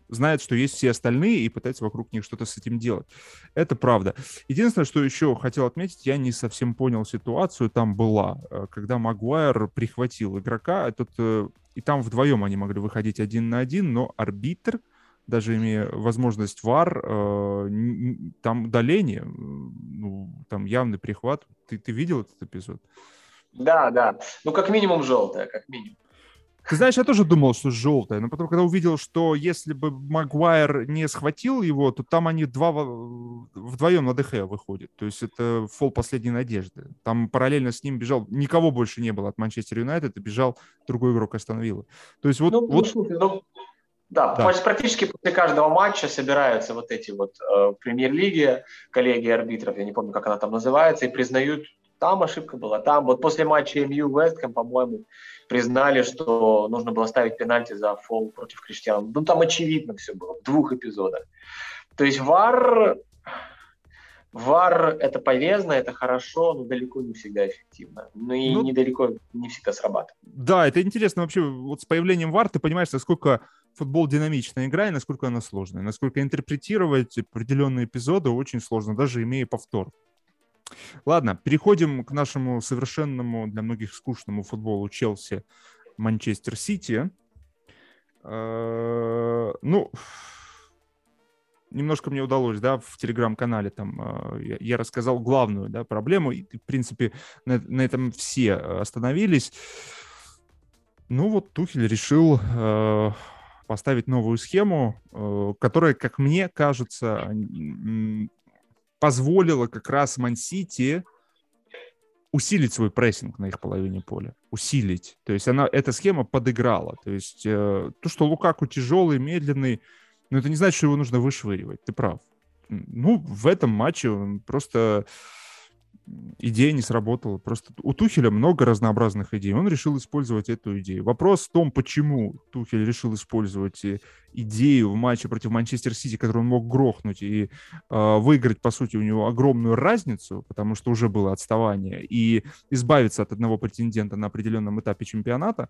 знает, что есть все остальные, и пытается вокруг них что-то с этим делать. Это правда. Единственное, что еще хотел отметить, я не совсем понял ситуацию, там была, э, когда Магуайр прихватил игрока, этот, э, и там вдвоем они могли выходить один на один, но арбитр, даже имея возможность вар, э, там удаление, ну, там явный прихват. Ты, ты видел этот эпизод? Да, да. Ну, как минимум желтая, как минимум. Ты знаешь, я тоже думал, что желтая, но потом, когда увидел, что если бы Магуайр не схватил его, то там они два вдвоем на ДХ выходят. То есть это фол последней надежды. Там параллельно с ним бежал, никого больше не было от Манчестер Юнайтед, и бежал другой игрок остановил. То есть вот... Ну, вот... Ну, да, да, практически после каждого матча собираются вот эти вот э, премьер-лиги, коллеги арбитров, я не помню, как она там называется, и признают, там ошибка была, там. Вот после матча МЮ Вестхэм, по-моему, признали, что нужно было ставить пенальти за фол против Криштиана. Ну, там очевидно все было, в двух эпизодах. То есть ВАР, ВАР это полезно, это хорошо, но далеко не всегда эффективно. Ну и ну, недалеко не всегда срабатывает. Да, это интересно вообще. Вот с появлением ВАР ты понимаешь, насколько футбол динамичная игра и насколько она сложная. Насколько интерпретировать определенные эпизоды очень сложно, даже имея повтор. Ладно, переходим к нашему совершенному для многих скучному футболу Челси Манчестер Сити. Э, ну, немножко мне удалось, да, в телеграм-канале там э, я рассказал главную, да, проблему, и, в принципе, на, на этом все остановились. Ну вот Тухель решил э, поставить новую схему, э, которая, как мне кажется, позволила как раз Ман-Сити усилить свой прессинг на их половине поля. Усилить. То есть она, эта схема подыграла. То есть э, то, что Лукаку тяжелый, медленный, но это не значит, что его нужно вышвыривать. Ты прав. Ну, в этом матче он просто идея не сработала. Просто у Тухеля много разнообразных идей. Он решил использовать эту идею. Вопрос в том, почему Тухель решил использовать э, идею в матче против Манчестер Сити, которую он мог грохнуть и э, выиграть, по сути, у него огромную разницу, потому что уже было отставание, и избавиться от одного претендента на определенном этапе чемпионата.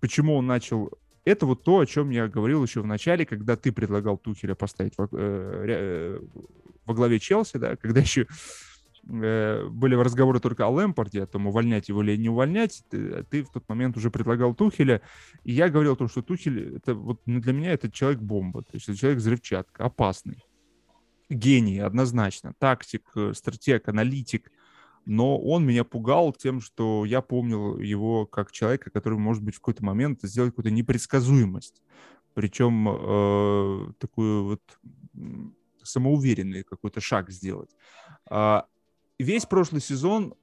Почему он начал это вот то, о чем я говорил еще в начале, когда ты предлагал Тухеля поставить во, э, э, во главе Челси, да, когда еще были разговоры только о Лэмпорде, о том, увольнять его или не увольнять, ты, ты в тот момент уже предлагал Тухеля, и я говорил то, что Тухель, это вот для меня это человек-бомба, то есть это человек-взрывчатка, опасный, гений, однозначно, тактик, э, стратег, аналитик, но он меня пугал тем, что я помнил его как человека, который может быть в какой-то момент сделать какую-то непредсказуемость, причем э, такую вот самоуверенный какой-то шаг сделать. А, весь прошлый сезон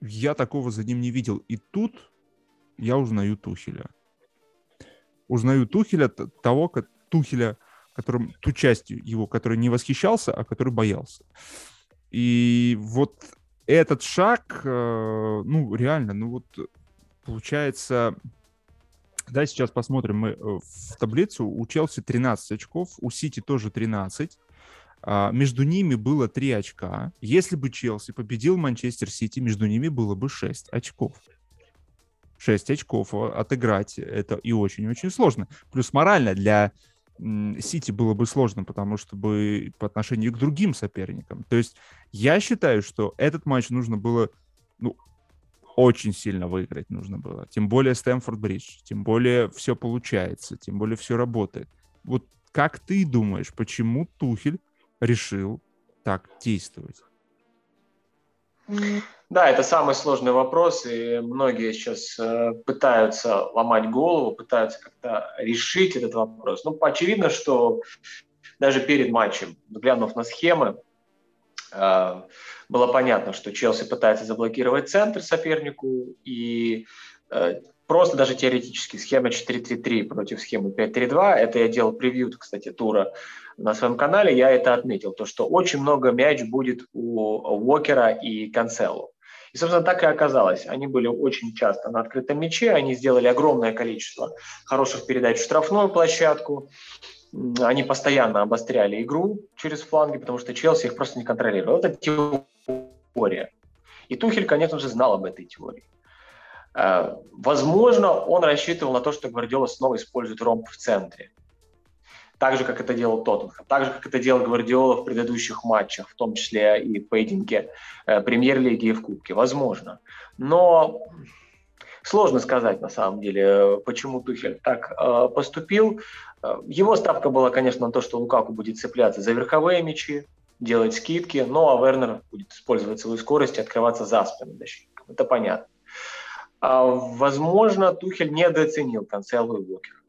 я такого за ним не видел. И тут я узнаю Тухеля. Узнаю Тухеля, того, как, Тухеля, которым, ту частью его, который не восхищался, а который боялся. И вот этот шаг, э, ну, реально, ну вот, получается, да, сейчас посмотрим мы э, в таблицу. У Челси 13 очков, у Сити тоже 13. А, между ними было 3 очка. Если бы Челси победил Манчестер Сити, между ними было бы 6 очков. 6 очков отыграть это и очень-очень сложно. Плюс морально для Сити было бы сложно, потому что бы по отношению к другим соперникам. То есть я считаю, что этот матч нужно было ну, очень сильно выиграть нужно было. Тем более Стэнфорд Бридж, тем более все получается, тем более все работает. Вот как ты думаешь, почему Тухель решил так действовать? Да, это самый сложный вопрос, и многие сейчас э, пытаются ломать голову, пытаются как-то решить этот вопрос. Ну, очевидно, что даже перед матчем, глянув на схемы, э, было понятно, что Челси пытается заблокировать центр сопернику, и э, просто даже теоретически схема 4-3-3 против схемы 5-3-2, это я делал превью, кстати, тура на своем канале, я это отметил, то что очень много мяч будет у Уокера и Канцелу. И, собственно, так и оказалось. Они были очень часто на открытом мяче, они сделали огромное количество хороших передач в штрафную площадку, они постоянно обостряли игру через фланги, потому что Челси их просто не контролировал. Это теория. И Тухель, конечно же, знал об этой теории. Э, возможно, он рассчитывал на то, что Гвардиола снова использует ромб в центре. Так же, как это делал Тоттенхэм. Так же, как это делал Гвардиола в предыдущих матчах, в том числе и в поединке э, премьер-лиги и в Кубке. Возможно. Но сложно сказать, на самом деле, почему Тухель так э, поступил. Его ставка была, конечно, на то, что Лукаку будет цепляться за верховые мячи, делать скидки, ну а Вернер будет использовать свою скорость и открываться за спину защитникам. Это понятно. А, возможно, Тухель недооценил Канцелу и Уокер.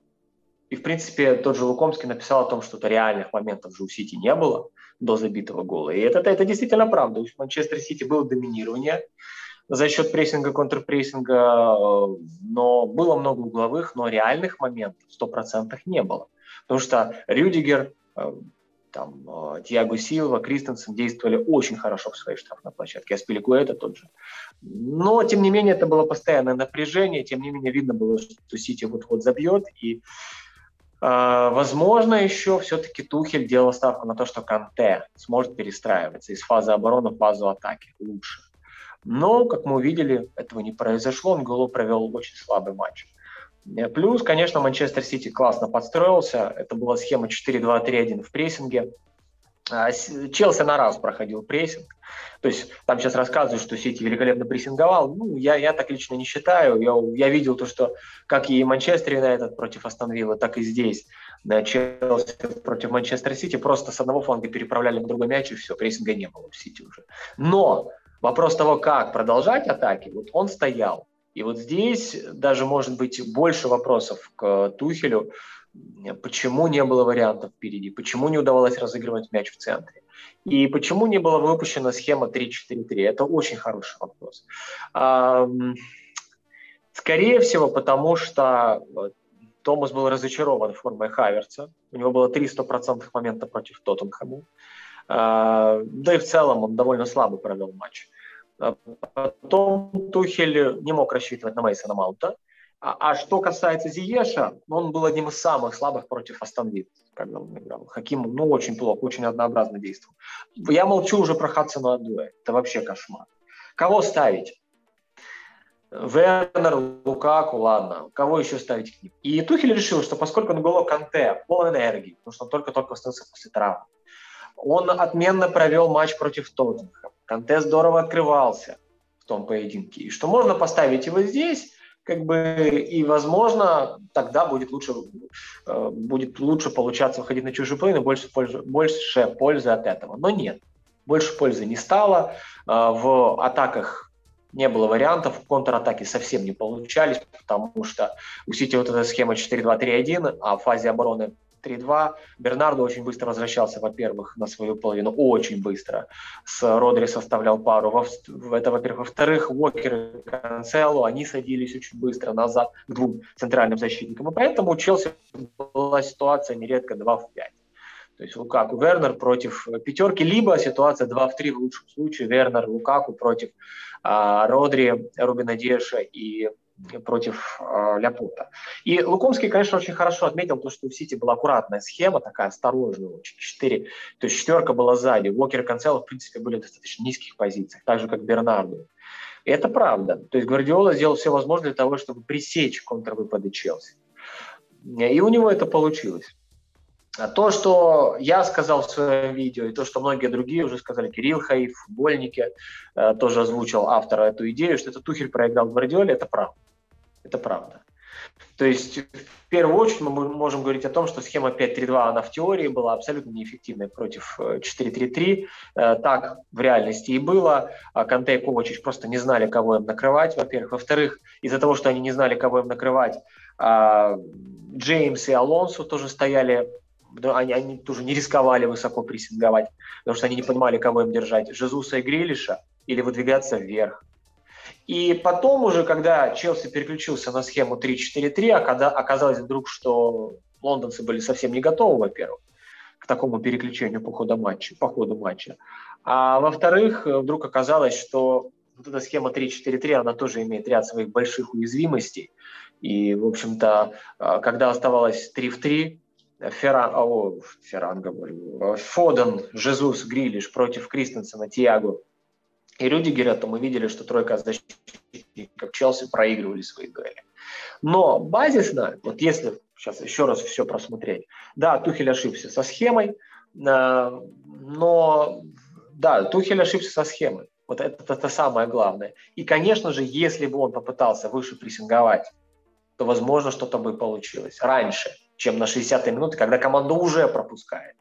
И, в принципе, тот же Лукомский написал о том, что реальных моментов же у Сити не было до забитого гола. И это, это действительно правда. У Манчестер Сити было доминирование за счет прессинга, контрпрессинга, но было много угловых, но реальных моментов 100% не было. Потому что Рюдигер, э, там, э, Тиаго Силва, Кристенсен действовали очень хорошо в своей штрафной площадке, это тот же. Но, тем не менее, это было постоянное напряжение, тем не менее, видно было, что Сити вот-вот забьет, и а, возможно, еще все-таки Тухель делал ставку на то, что Канте сможет перестраиваться из фазы обороны в фазу атаки лучше. Но, как мы увидели, этого не произошло. Нголо провел очень слабый матч. Э, плюс, конечно, Манчестер Сити классно подстроился. Это была схема 4-2-3-1 в прессинге. А, Челси на раз проходил прессинг. То есть там сейчас рассказывают, что Сити великолепно прессинговал. Ну, я, я так лично не считаю. Я, я видел то, что как и Манчестер Юнайтед против Астон Вилла, так и здесь на Челси против Манчестер Сити просто с одного фланга переправляли на другой мяч, и все, прессинга не было в Сити уже. Но вопрос того, как продолжать атаки, вот он стоял. И вот здесь даже может быть больше вопросов к Тухелю, почему не было вариантов впереди, почему не удавалось разыгрывать мяч в центре, и почему не была выпущена схема 3-4-3. Это очень хороший вопрос. Скорее всего, потому что Томас был разочарован формой Хаверца. У него было 300% момента против Тоттенхэма. А, да и в целом он довольно слабо провел матч. А потом Тухель не мог рассчитывать на Мейсона Маунта. А, а что касается Зиеша, он был одним из самых слабых против Астон когда он играл. Хаким, ну, очень плохо, очень однообразно действовал. Я молчу уже про Хадсона Адуэ. Это вообще кошмар. Кого ставить? Вернер, Лукаку, ладно. Кого еще ставить к ним? И Тухель решил, что поскольку на голо Канте полон энергии, потому что он только-только восстановился после травмы, он отменно провел матч против Тоттенхэма. Канте здорово открывался в том поединке. И что можно поставить его здесь, как бы, и, возможно, тогда будет лучше, э, будет лучше получаться выходить на чужую половину, больше пользы, больше пользы от этого. Но нет, больше пользы не стало. Э, в атаках не было вариантов, контратаки совсем не получались, потому что у Сити вот эта схема 4-2-3-1, а в фазе обороны 3-2. Бернардо очень быстро возвращался, во-первых, на свою половину, очень быстро. С Родри составлял пару. Во, это, во-первых. Во-вторых, Уокер и Канцело, они садились очень быстро назад к двум центральным защитникам. И поэтому у Челси была ситуация нередко 2 в 5. То есть Лукаку Вернер против пятерки, либо ситуация 2 в 3 в лучшем случае. Вернер, Лукаку против а, Родри, Рубина Деша и против э, Ляпота. И Лукомский, конечно, очень хорошо отметил то, что у Сити была аккуратная схема, такая осторожная очень, 4, то есть четверка была сзади. Уокер и Канцело, в принципе, были в достаточно низких позициях, так же, как Бернарду. И это правда. То есть Гвардиола сделал все возможное для того, чтобы пресечь контрвыпады Челси. И у него это получилось. А то, что я сказал в своем видео, и то, что многие другие уже сказали, Кирилл Хаиф, футбольники, э, тоже озвучил автора эту идею, что это Тухель проиграл Гвардиоле, это правда. Это правда. То есть, в первую очередь, мы можем говорить о том, что схема 5-3-2, она в теории была абсолютно неэффективной против 4-3-3. Э, э, так в реальности и было. А Канте и Ковачич просто не знали, кого им накрывать, во-первых. Во-вторых, из-за того, что они не знали, кого им накрывать, а, Джеймс и Алонсо тоже стояли они, они тоже не рисковали высоко прессинговать, потому что они не понимали, кого им держать, Жезуса и Грилиша или выдвигаться вверх. И потом уже, когда Челси переключился на схему 3-4-3, а когда оказалось вдруг, что лондонцы были совсем не готовы, во-первых, к такому переключению по ходу матча, по ходу матча. А во-вторых, вдруг оказалось, что вот эта схема 3-4-3, она тоже имеет ряд своих больших уязвимостей. И, в общем-то, а, когда оставалось 3 в 3, Ферран, о, Ферран говорю, Фоден, Жезус, Грилиш против Кристенсена, Тиаго и Рюдигера, то мы видели, что тройка защитников Челси проигрывали свои дуэли. Но базисно, вот если сейчас еще раз все просмотреть, да, Тухель ошибся со схемой, э, но да, Тухель ошибся со схемой. Вот это, это самое главное. И, конечно же, если бы он попытался выше прессинговать, то, возможно, что-то бы получилось раньше, чем на 60-й минуте, когда команда уже пропускает.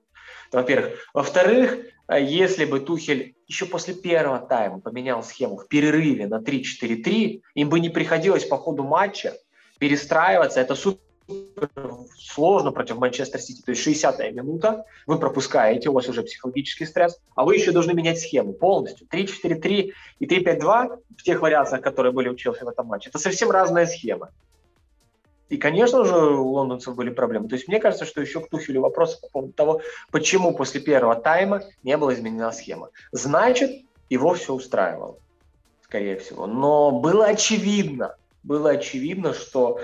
Во-первых. Во-вторых, если бы Тухель еще после первого тайма поменял схему в перерыве на 3-4-3, им бы не приходилось по ходу матча перестраиваться. Это супер сложно против Манчестер Сити. То есть 60-я минута, вы пропускаете, у вас уже психологический стресс, а вы еще должны менять схему полностью. 3-4-3 и 3-5-2 в тех вариациях, которые были у Челси в этом матче, это совсем разная схема. И, конечно же, у лондонцев были проблемы. То есть мне кажется, что еще к Тухелю вопрос по поводу того, почему после первого тайма не была изменена схема. Значит, его все устраивало, скорее всего. Но было очевидно, было очевидно, что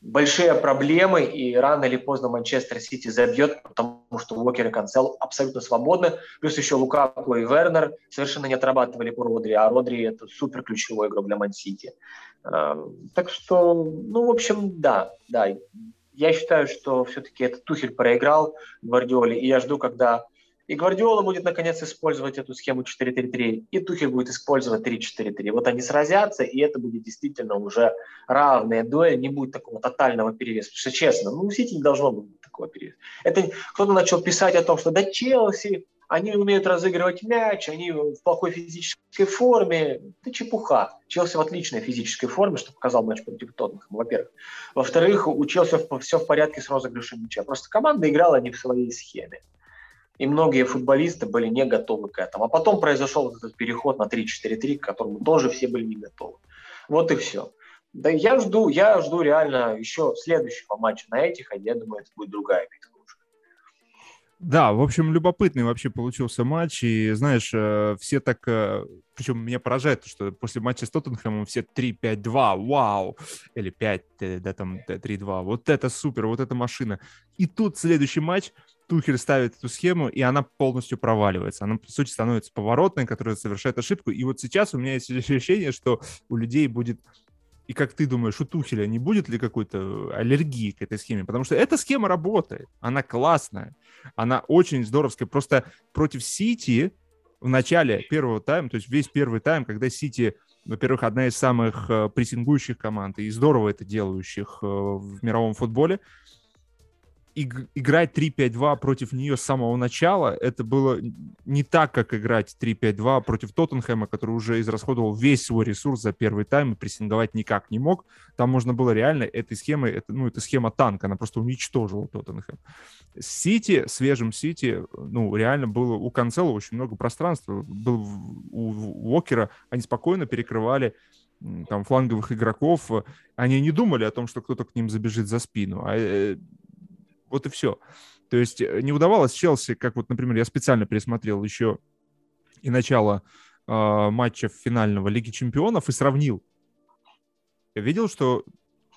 большие проблемы, и рано или поздно Манчестер Сити забьет, потому что Уокер и Канцел абсолютно свободны. Плюс еще Лукаку и Вернер совершенно не отрабатывали по Родри, а Родри – это супер ключевой игрок для Ман-Сити. Эм, так что, ну, в общем, да, да. Я считаю, что все-таки этот Тухель проиграл Гвардиоле, и я жду, когда и Гвардиола будет, наконец, использовать эту схему 4-3-3, и Тухель будет использовать 3-4-3. Вот они сразятся, и это будет действительно уже равная дуэль, не будет такого тотального перевеса. Потому что, честно, ну, у Сити не должно быть такого перевеса. Это кто-то начал писать о том, что да, Челси, они умеют разыгрывать мяч, они в плохой физической форме. Это чепуха. Челси в отличной физической форме, что показал матч против Тоттенхэма, во-первых. Во-вторых, у Челси все в порядке с розыгрышем мяча. Просто команда играла не в своей схеме и многие футболисты были не готовы к этому. А потом произошел этот переход на 3-4-3, к которому тоже все были не готовы. Вот и все. Да я жду, я жду реально еще следующего матча на этих, а я думаю, это будет другая битва. Да, в общем, любопытный вообще получился матч, и, знаешь, э, все так, э, причем меня поражает, что после матча с Тоттенхэмом все 3-5-2, вау, или 5, э, да, там 3-2, вот это супер, вот эта машина. И тут следующий матч, Тухель ставит эту схему, и она полностью проваливается. Она, по сути, становится поворотной, которая совершает ошибку. И вот сейчас у меня есть (laughs) ощущение, что у людей будет и как ты думаешь, у Тухеля не будет ли какой-то аллергии к этой схеме? Потому что эта схема работает, она классная, она очень здоровская. Просто против Сити в начале первого тайма, то есть весь первый тайм, когда Сити, во-первых, одна из самых э, прессингующих команд и здорово это делающих э, в мировом футболе, играть 3-5-2 против нее с самого начала, это было не так, как играть 3-5-2 против Тоттенхэма, который уже израсходовал весь свой ресурс за первый тайм и прессинговать никак не мог. Там можно было реально этой схемой, это, ну, это схема танка, она просто уничтожила Тоттенхэм. Сити, свежим Сити, ну, реально было у Канцела очень много пространства. Был у Уокера, они спокойно перекрывали там фланговых игроков, они не думали о том, что кто-то к ним забежит за спину. А э, вот и все. То есть э, не удавалось Челси, как вот, например, я специально пересмотрел еще и начало э, матча финального Лиги Чемпионов и сравнил. Я видел, что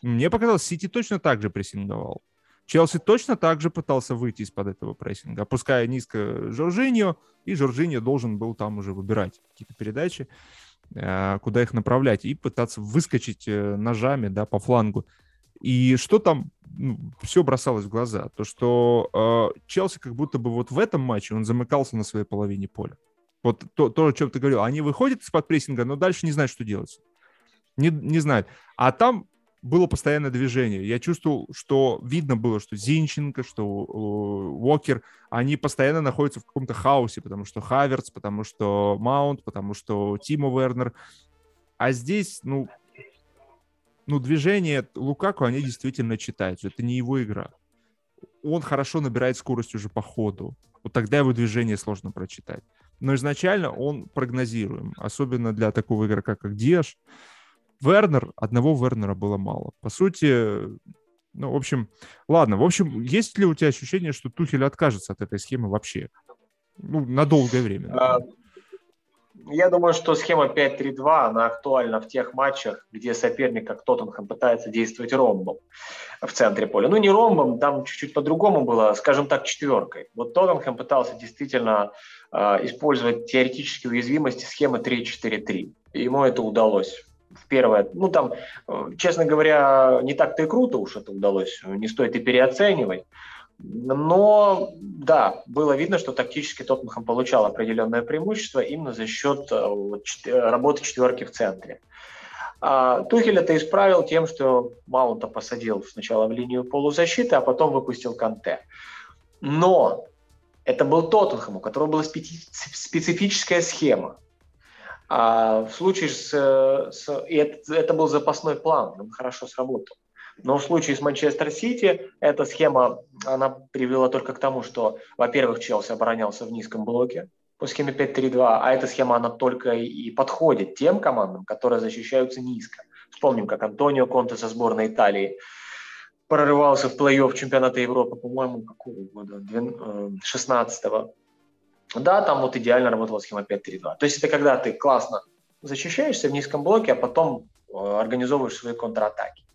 мне показалось, Сити точно так же прессинговал. Челси точно так же пытался выйти из-под этого прессинга, опуская низко Жоржиньо, и Жоржиньо должен был там уже выбирать какие-то передачи, э, куда их направлять, и пытаться выскочить э, ножами да, по флангу. И что там ну, все бросалось в глаза? То, что э, Челси как будто бы вот в этом матче он замыкался на своей половине поля. Вот то, то о чем ты говорил. Они выходят из-под прессинга, но дальше не знают, что делать. Не, не знают. А там было постоянное движение. Я чувствовал, что видно было, что Зинченко, что Уокер, они постоянно находятся в каком-то хаосе, потому что Хаверс, потому что Маунт, потому что Тимо Вернер. А здесь, ну, ну, движения Лукаку, они действительно читаются. Это не его игра. Он хорошо набирает скорость уже по ходу. Вот тогда его движение сложно прочитать. Но изначально он прогнозируем, особенно для такого игрока, как Диаш. Вернер, одного Вернера было мало. По сути, ну, в общем, ладно. В общем, есть ли у тебя ощущение, что Тухель откажется от этой схемы вообще? Ну, на долгое время. А, я думаю, что схема 5-3-2, она актуальна в тех матчах, где соперник, как Тоттенхэм, пытается действовать ромбом в центре поля. Ну, не ромбом, там чуть-чуть по-другому было, скажем так, четверкой. Вот Тоттенхэм пытался действительно э, использовать теоретические уязвимости схемы 3-4-3. И ему это удалось в первое. Ну, там, э, честно говоря, не так-то и круто уж это удалось, не стоит и переоценивать. Но да, было видно, что тактически Тоттенхэм получал определенное преимущество именно за счет э, вот, работы четверки в центре. А Тухель это исправил тем, что Маунта посадил сначала в линию полузащиты, а потом выпустил Канте. Но Это был Тоттенхэм, у которого была специфическая схема. А в случае с... с и это был запасной план, он хорошо сработал. Но в случае с Манчестер Сити эта схема, она привела только к тому, что, во-первых, Челси оборонялся в низком блоке по схеме 5-3-2, а эта схема, она только и подходит тем командам, которые защищаются низко. Вспомним, как Антонио Конте со сборной Италии прорывался в плей-офф чемпионата Европы, по-моему, какого года? 16-го. Э, да, там вот идеально работала схема 5-3-2. То есть это когда ты классно защищаешься в низком блоке, а потом э, организовываешь свои контратаки.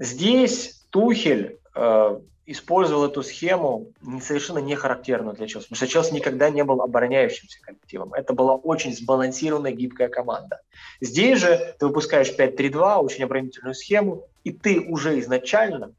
Здесь Тухель э, использовал эту схему совершенно не характерную для Челси, потому что Челси никогда не был обороняющимся коллективом. Это была очень сбалансированная, гибкая команда. Здесь же ты выпускаешь 5-3-2, очень оборонительную схему, и ты уже изначально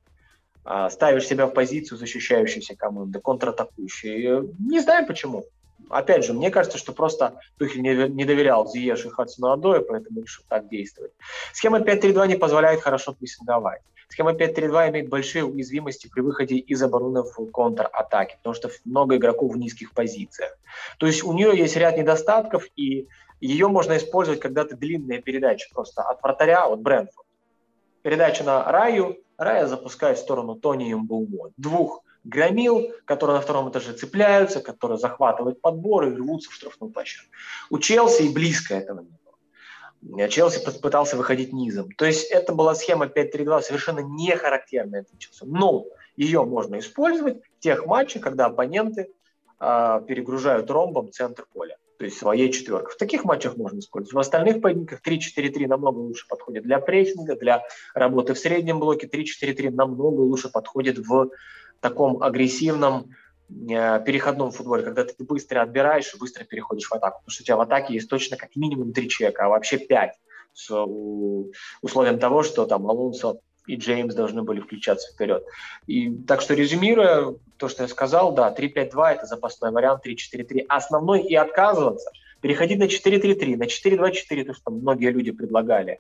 э, ставишь себя в позицию защищающейся команды, контратакующей. Не знаю почему. Опять же, мне кажется, что просто Тухель не, доверял Зиеш и Хадсону Адое, поэтому решил так действовать. Схема 5-3-2 не позволяет хорошо прессинговать. Схема 5-3-2 имеет большие уязвимости при выходе из обороны в контратаке, потому что много игроков в низких позициях. То есть у нее есть ряд недостатков, и ее можно использовать, когда ты длинные передачи просто от вратаря, от Брэнфорд. Передача на Раю, Рая запускает в сторону Тони и Мбумо. Двух громил, которые на втором этаже цепляются, которые захватывают подборы и рвутся в штрафную площадку. У Челси и близко этого нет. Челси пытался выходить низом. То есть это была схема 5-3-2, совершенно не характерная для Челси. Но ее можно использовать в тех матчах, когда оппоненты э, перегружают ромбом центр поля, то есть своей четверкой. В таких матчах можно использовать. В остальных поединках 3-4-3 намного лучше подходит для прессинга, для работы в среднем блоке. 3-4-3 намного лучше подходит в таком агрессивном Э, переходном футболе, когда ты быстро отбираешь и быстро переходишь в атаку. Потому что у тебя в атаке есть точно как минимум три человека, а вообще пять. С условием того, что там Алонсо и Джеймс должны были включаться вперед. И так что резюмируя то, что я сказал, да, 3-5-2 это запасной вариант, 3-4-3 основной и отказываться, переходить на 4-3-3, на 4-2-4, то, что многие люди предлагали.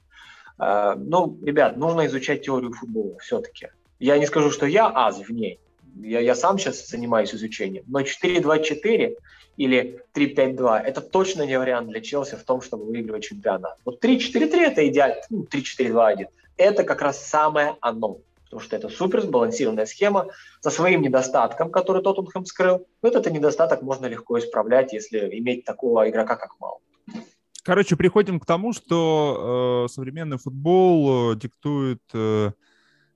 Э, ну, ребят, нужно изучать теорию футбола все-таки. Я не скажу, что я аз в ней, я, я сам сейчас занимаюсь изучением, но 4-2-4 или 3-5-2 это точно не вариант для Челси в том, чтобы выигрывать чемпионат. Вот 3-4-3 это идеально, ну, 3-4-2-1 это как раз самое оно, потому что это супер сбалансированная схема со своим недостатком, который Тоттенхэм скрыл. Но этот недостаток можно легко исправлять, если иметь такого игрока, как Мал. Короче, приходим к тому, что э, современный футбол э, диктует э,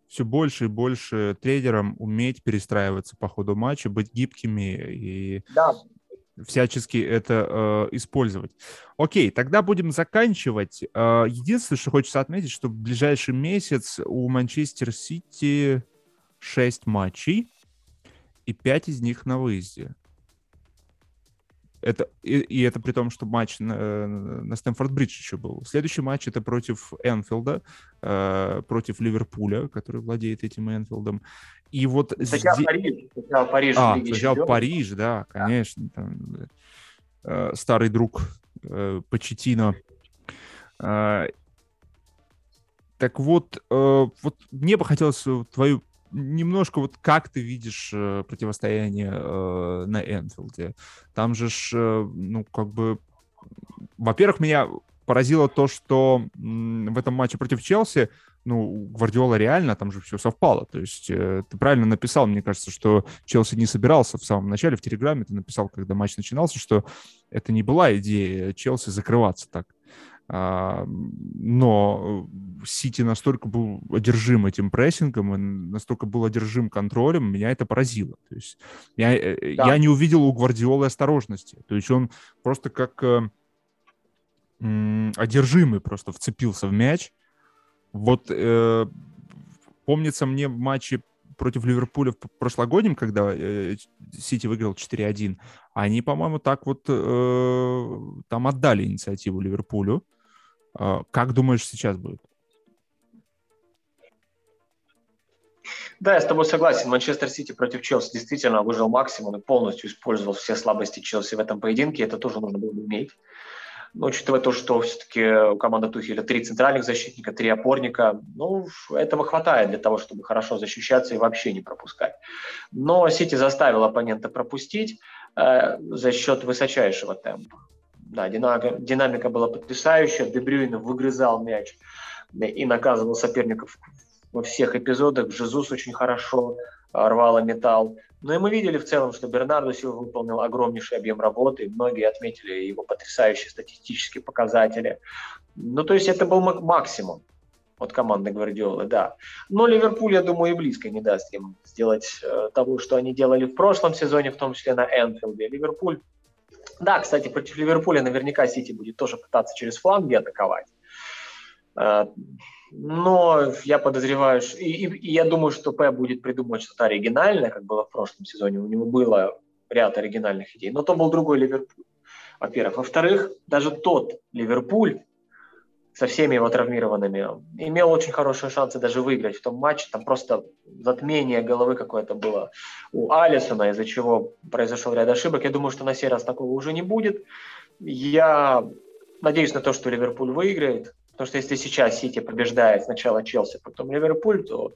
все больше и больше трейдерам уметь перестраиваться по ходу матча, быть гибкими и да. всячески это э, использовать. Окей, тогда будем заканчивать. Э, единственное, что хочется отметить, что в ближайший месяц у Манчестер Сити 6 матчей, и 5 из них на выезде. Это, и, и это при том, что матч на, на Стэнфорд-Бридж еще был. Следующий матч это против Энфилда, э, против Ливерпуля, который владеет этим Энфилдом. И вот сначала здесь... Париж, сначала Париж. А, сначала Париж, да, конечно. Да. Там, э, старый друг э, Почетино. Э, так вот, э, вот мне бы хотелось твою немножко вот как ты видишь э, противостояние э, на Энфилде? Там же, ж, э, ну, как бы, во-первых, меня поразило то, что в этом матче против Челси, ну, Гвардиола реально, там же все совпало. То есть э, ты правильно написал, мне кажется, что Челси не собирался в самом начале, в Телеграме ты написал, когда матч начинался, что это не была идея Челси закрываться так. А, но Сити настолько был одержим этим прессингом, и настолько был одержим контролем, меня это поразило. То есть я, э, да. я не увидел у Гвардиолы осторожности. То есть он просто как э, одержимый просто вцепился в мяч. Вот э, помнится мне в матче против Ливерпуля в прошлогоднем, когда э, Сити выиграл 4-1, они, по-моему, так вот э, там отдали инициативу Ливерпулю. А, как думаешь, сейчас будет? Да, я с тобой согласен. Манчестер Сити против Челси действительно выжил максимум и полностью использовал все слабости Челси в этом поединке. Это тоже нужно было бы уметь. Но учитывая то, что все-таки у команды Тухеля три центральных защитника, три опорника, ну, этого хватает для того, чтобы хорошо защищаться и вообще не пропускать. Но Сити заставил оппонента пропустить э, за счет высочайшего темпа. Да, динамика, динамика была потрясающая, Дебрюйн выгрызал мяч и наказывал соперников во всех эпизодах. Жезус очень хорошо э, рвал и металл. Но и мы видели в целом, что Бернардо Силва выполнил огромнейший объем работы, многие отметили его потрясающие статистические показатели. Ну, то есть это был максимум от команды Гвардиолы, да. Но Ливерпуль, я думаю, и близко не даст им сделать э, того, что они делали в прошлом сезоне, в том числе на Энфилде. Ливерпуль, да, кстати, против Ливерпуля наверняка Сити будет тоже пытаться через фланги атаковать. Э, но я подозреваю, и, и, и я думаю, что П будет придумывать что-то оригинальное, как было в прошлом сезоне. У него было ряд оригинальных идей, но то был другой Ливерпуль, во-первых. Во-вторых, даже тот Ливерпуль со всеми его травмированными имел очень хорошие шансы даже выиграть в том матче. Там просто затмение головы какое-то было у Алисона, из-за чего произошел ряд ошибок. Я думаю, что на сей раз такого уже не будет. Я надеюсь на то, что Ливерпуль выиграет. Потому что если сейчас Сити побеждает сначала Челси, потом Ливерпуль, то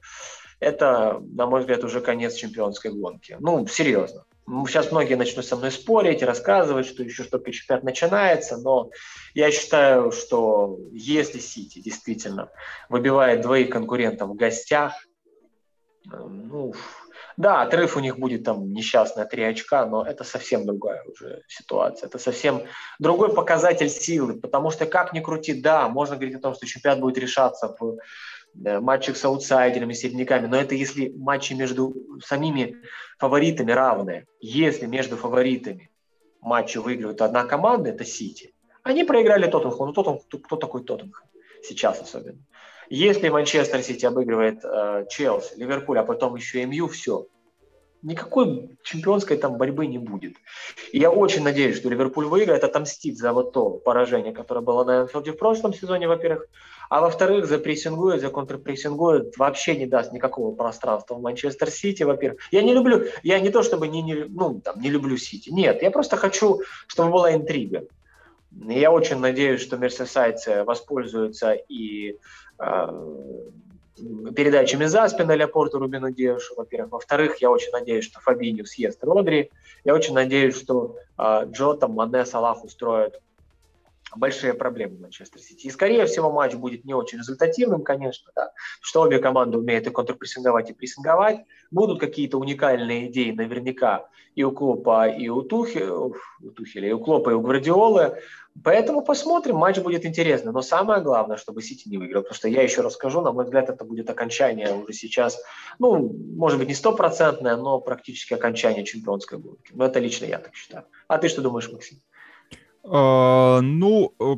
это, на мой взгляд, уже конец чемпионской гонки. Ну, серьезно. Сейчас многие начнут со мной спорить, рассказывать, что еще только чемпионат начинается, но я считаю, что если Сити действительно выбивает двоих конкурентов в гостях, э, ну, да, отрыв у них будет там несчастная 3 очка, но это совсем другая уже ситуация. Это совсем другой показатель силы, потому что как ни крути, да, можно говорить о том, что чемпионат будет решаться в матчах с аутсайдерами, середняками, но это если матчи между самими фаворитами равные. Если между фаворитами матчи выигрывает одна команда, это Сити. Они проиграли Тоттенхэму. Ну, Тоттенхэм, кто такой Тоттенхэм? Сейчас особенно. Если Манчестер Сити обыгрывает э, Челси, Ливерпуль, а потом еще МЮ, все. Никакой чемпионской там борьбы не будет. И я очень надеюсь, что Ливерпуль выиграет, отомстит за вот то поражение, которое было на Энфилде в прошлом сезоне, во-первых. А во-вторых, запрессингует, за контрпрессингует, вообще не даст никакого пространства в Манчестер Сити, во-первых. Я не люблю, я не то чтобы не, не, ну, там, не люблю Сити, нет, я просто хочу, чтобы была интрига. Я очень надеюсь, что мерсисайцы воспользуются и э, передачами за спину для Порту Рубину Деушу, во-первых. Во-вторых, я очень надеюсь, что Фабиню съест Родри. Я очень надеюсь, что э, Джота, Мане, Салах устроят большие проблемы Манчестер Сити. И, скорее всего, матч будет не очень результативным, конечно, да, что обе команды умеют и контрпрессинговать, и прессинговать. Будут какие-то уникальные идеи наверняка и у Клопа, и у, Тухи, у Тухеля, и у Клопа, и у Гвардиолы. Поэтому посмотрим, матч будет интересный. Но самое главное, чтобы Сити не выиграл. Потому что я еще расскажу, на мой взгляд, это будет окончание уже сейчас, ну, может быть, не стопроцентное, но практически окончание чемпионской гонки. Но это лично я так считаю. А ты что думаешь, Максим? А, ну, э,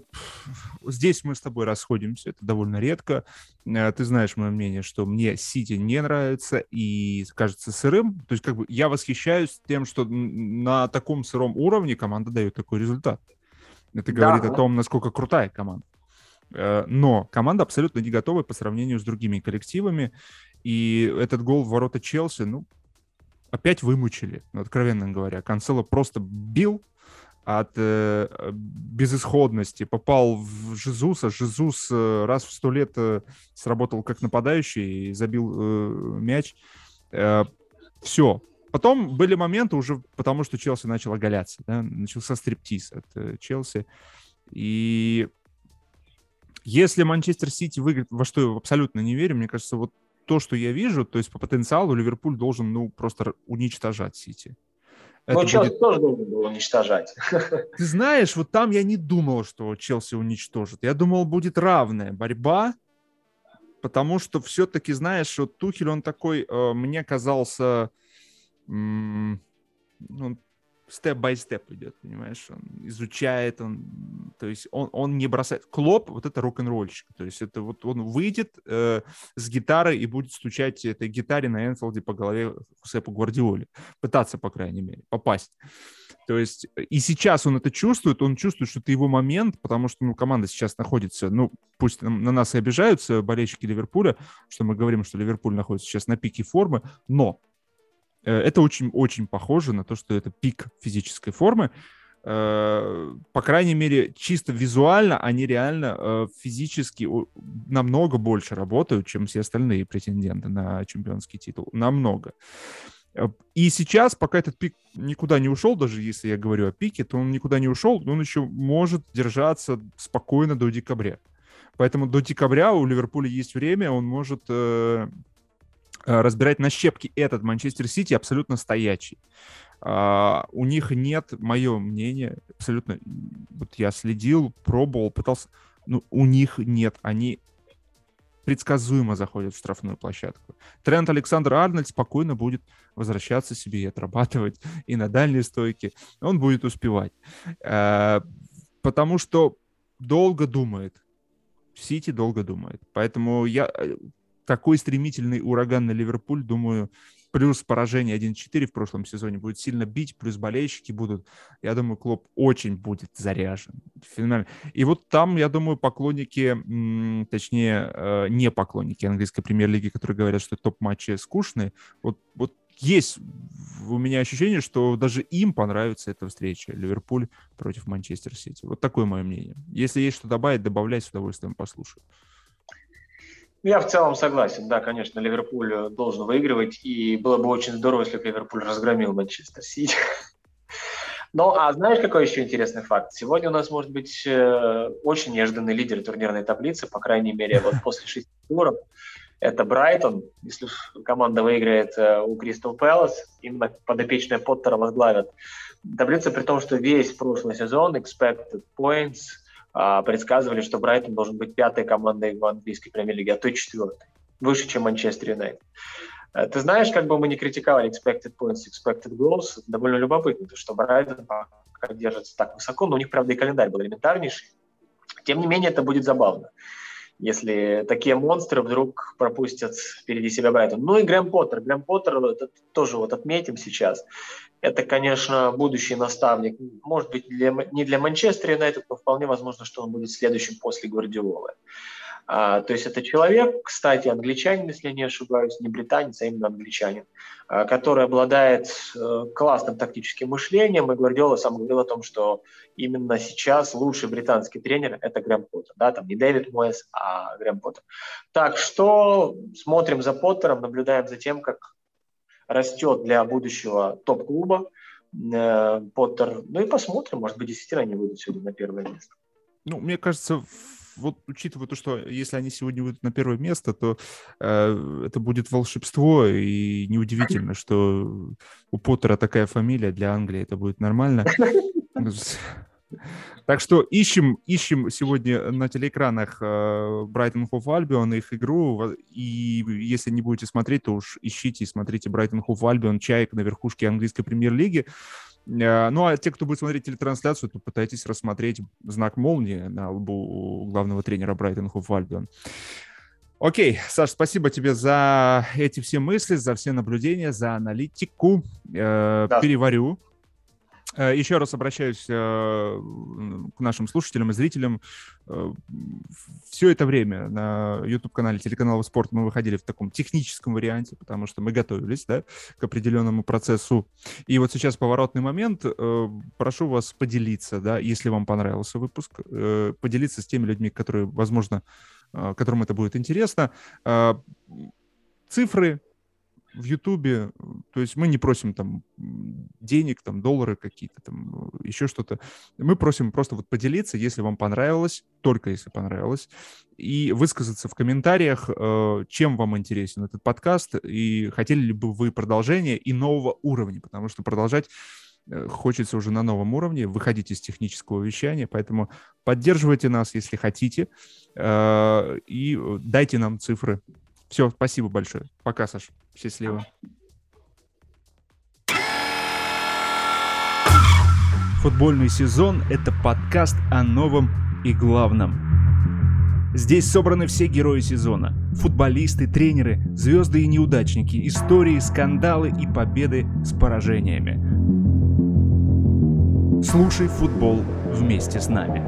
здесь мы с тобой расходимся, это довольно редко. Э, ты знаешь мое мнение, что мне Сити не нравится и кажется сырым. То есть как бы я восхищаюсь тем, что на таком сыром уровне команда дает такой результат. Это говорит да. о том, насколько крутая команда. Э, но команда абсолютно не готова по сравнению с другими коллективами. И этот гол в ворота Челси, ну, опять вымучили, откровенно говоря. Канцело просто бил, от э, безысходности, попал в Жезуса. Жезус э, раз в сто лет э, сработал как нападающий и забил э, мяч. Э, все. Потом были моменты уже, потому что Челси начал оголяться. Да? Начался стриптиз от э, Челси. И если Манчестер Сити выиграет, во что я абсолютно не верю, мне кажется, вот то, что я вижу, то есть по потенциалу Ливерпуль должен, ну, просто уничтожать Сити. Но Челси будет... тоже должен был уничтожать. (laughs) Ты знаешь, вот там я не думал, что Челси уничтожит. Я думал, будет равная борьба, потому что все-таки, знаешь, вот Тухель, он такой, э, мне казался, ну, степ-бай-степ идет, понимаешь? Он изучает, он, то есть он, он не бросает. Клоп, вот это рок-н-ролльщик, то есть это вот он выйдет э, с гитарой и будет стучать этой гитаре на Энфилде по голове Хусепу Гвардиоле. Пытаться, по крайней мере, попасть. То есть и сейчас он это чувствует, он чувствует, что это его момент, потому что ну, команда сейчас находится, ну, пусть на нас и обижаются болельщики Ливерпуля, что мы говорим, что Ливерпуль находится сейчас на пике формы, но это очень-очень похоже на то, что это пик физической формы. Э, по крайней мере, чисто визуально они реально э, физически намного больше работают, чем все остальные претенденты на чемпионский титул. Намного. Э, и сейчас, пока этот пик никуда не ушел, даже если я говорю о пике, то он никуда не ушел, он еще может держаться спокойно до декабря. Поэтому до декабря у Ливерпуля есть время, он может э, разбирать на щепки этот Манчестер Сити абсолютно стоячий. Uh, у них нет, мое мнение, абсолютно, вот я следил, пробовал, пытался, ну, у них нет, они предсказуемо заходят в штрафную площадку. Трент Александр Арнольд спокойно будет возвращаться себе и отрабатывать (laughs) и на дальней стойке, он будет успевать. Uh, потому что долго думает, Сити долго думает. Поэтому я э, такой стремительный ураган на Ливерпуль, думаю, плюс поражение 1-4 в прошлом сезоне будет сильно бить, плюс болельщики будут. Я думаю, Клоп очень будет заряжен. Феноменально. И вот там, я думаю, поклонники, точнее, э, не поклонники английской премьер-лиги, которые говорят, что топ-матчи скучные, вот, вот есть у меня ощущение, что даже им понравится эта встреча. Ливерпуль против Манчестер Сити. Вот такое мое мнение. Если есть что добавить, добавляй, с удовольствием послушаю. Я в целом согласен, да, конечно, Ливерпуль э, должен выигрывать, и было бы очень здорово, если бы Ливерпуль разгромил Манчестер Сити. (laughs) Ну, а знаешь, какой еще интересный факт? Сегодня у нас может быть э, очень неожиданный лидер турнирной таблицы, по крайней мере, вот (laughs) после шести туров. Это Брайтон. Если команда выиграет э, у Кристал Пэлас, именно подопечные Поттера возглавят таблицу, при том, что весь прошлый сезон expected points – предсказывали, что Брайтон должен быть пятой командой в английской премьер-лиге, а то и четвертой, выше, чем Манчестер Юнайтед. Э, ты знаешь, как бы мы не критиковали expected points, expected goals, довольно любопытно, то, что Брайтон держится так высоко, но у них, правда, и календарь был элементарнейший. Тем не менее, это будет забавно, если такие монстры вдруг пропустят впереди себя Брайтон. Ну и Грэм Поттер. Грэм Поттер, это тоже вот отметим сейчас, это, конечно, будущий наставник. Может быть, для, не для Манчестера Юнайтед, но вполне возможно, что он будет следующим после Гвардиолы. А, то есть это человек, кстати, англичанин, если я не ошибаюсь, не британец, а именно англичанин, а, который обладает а, классным тактическим мышлением. И Гвардиола сам говорил о том, что именно сейчас лучший британский тренер – это Грэм Поттер. Да, там не Дэвид Мойс, а Грэм Поттер. Так что смотрим за Поттером, наблюдаем за тем, как растет для будущего топ-клуба э, Поттер. Ну и посмотрим, может быть, действительно они выйдут сегодня на первое место. Ну, мне кажется, вот учитывая то, что если они сегодня выйдут на первое место, то э, это будет волшебство, и неудивительно, что у Поттера такая фамилия для Англии, это будет нормально. (laughs) Так что ищем, ищем сегодня на телеэкранах Брайтон Хофф Альбион их игру. И если не будете смотреть, то уж ищите и смотрите Брайтон Хофф Альбион, чаек на верхушке английской премьер-лиги. Э, ну, а те, кто будет смотреть телетрансляцию, то пытайтесь рассмотреть знак молнии на лбу главного тренера Брайтон Хофф Альбион. Окей, Саш, спасибо тебе за эти все мысли, за все наблюдения, за аналитику. Э, да. Переварю, Еще раз обращаюсь э, к нашим слушателям и зрителям. Э, Все это время на YouTube-канале телеканала «Спорт» мы выходили в таком техническом варианте, потому что мы готовились да, к определенному процессу. И вот сейчас поворотный момент. Прошу вас поделиться, да, если вам понравился выпуск, поделиться с теми людьми, которые, возможно, которым это будет интересно. Цифры, в Ютубе, то есть мы не просим там денег, там доллары какие-то, там еще что-то. Мы просим просто вот поделиться, если вам понравилось, только если понравилось, и высказаться в комментариях, э, чем вам интересен этот подкаст, и хотели ли бы вы продолжения и нового уровня, потому что продолжать э, хочется уже на новом уровне, выходить из технического вещания, поэтому поддерживайте нас, если хотите, э, и дайте нам цифры все, спасибо большое. Пока, Саш. Счастливо. Футбольный сезон – это подкаст о новом и главном. Здесь собраны все герои сезона. Футболисты, тренеры, звезды и неудачники, истории, скандалы и победы с поражениями. Слушай футбол вместе с нами.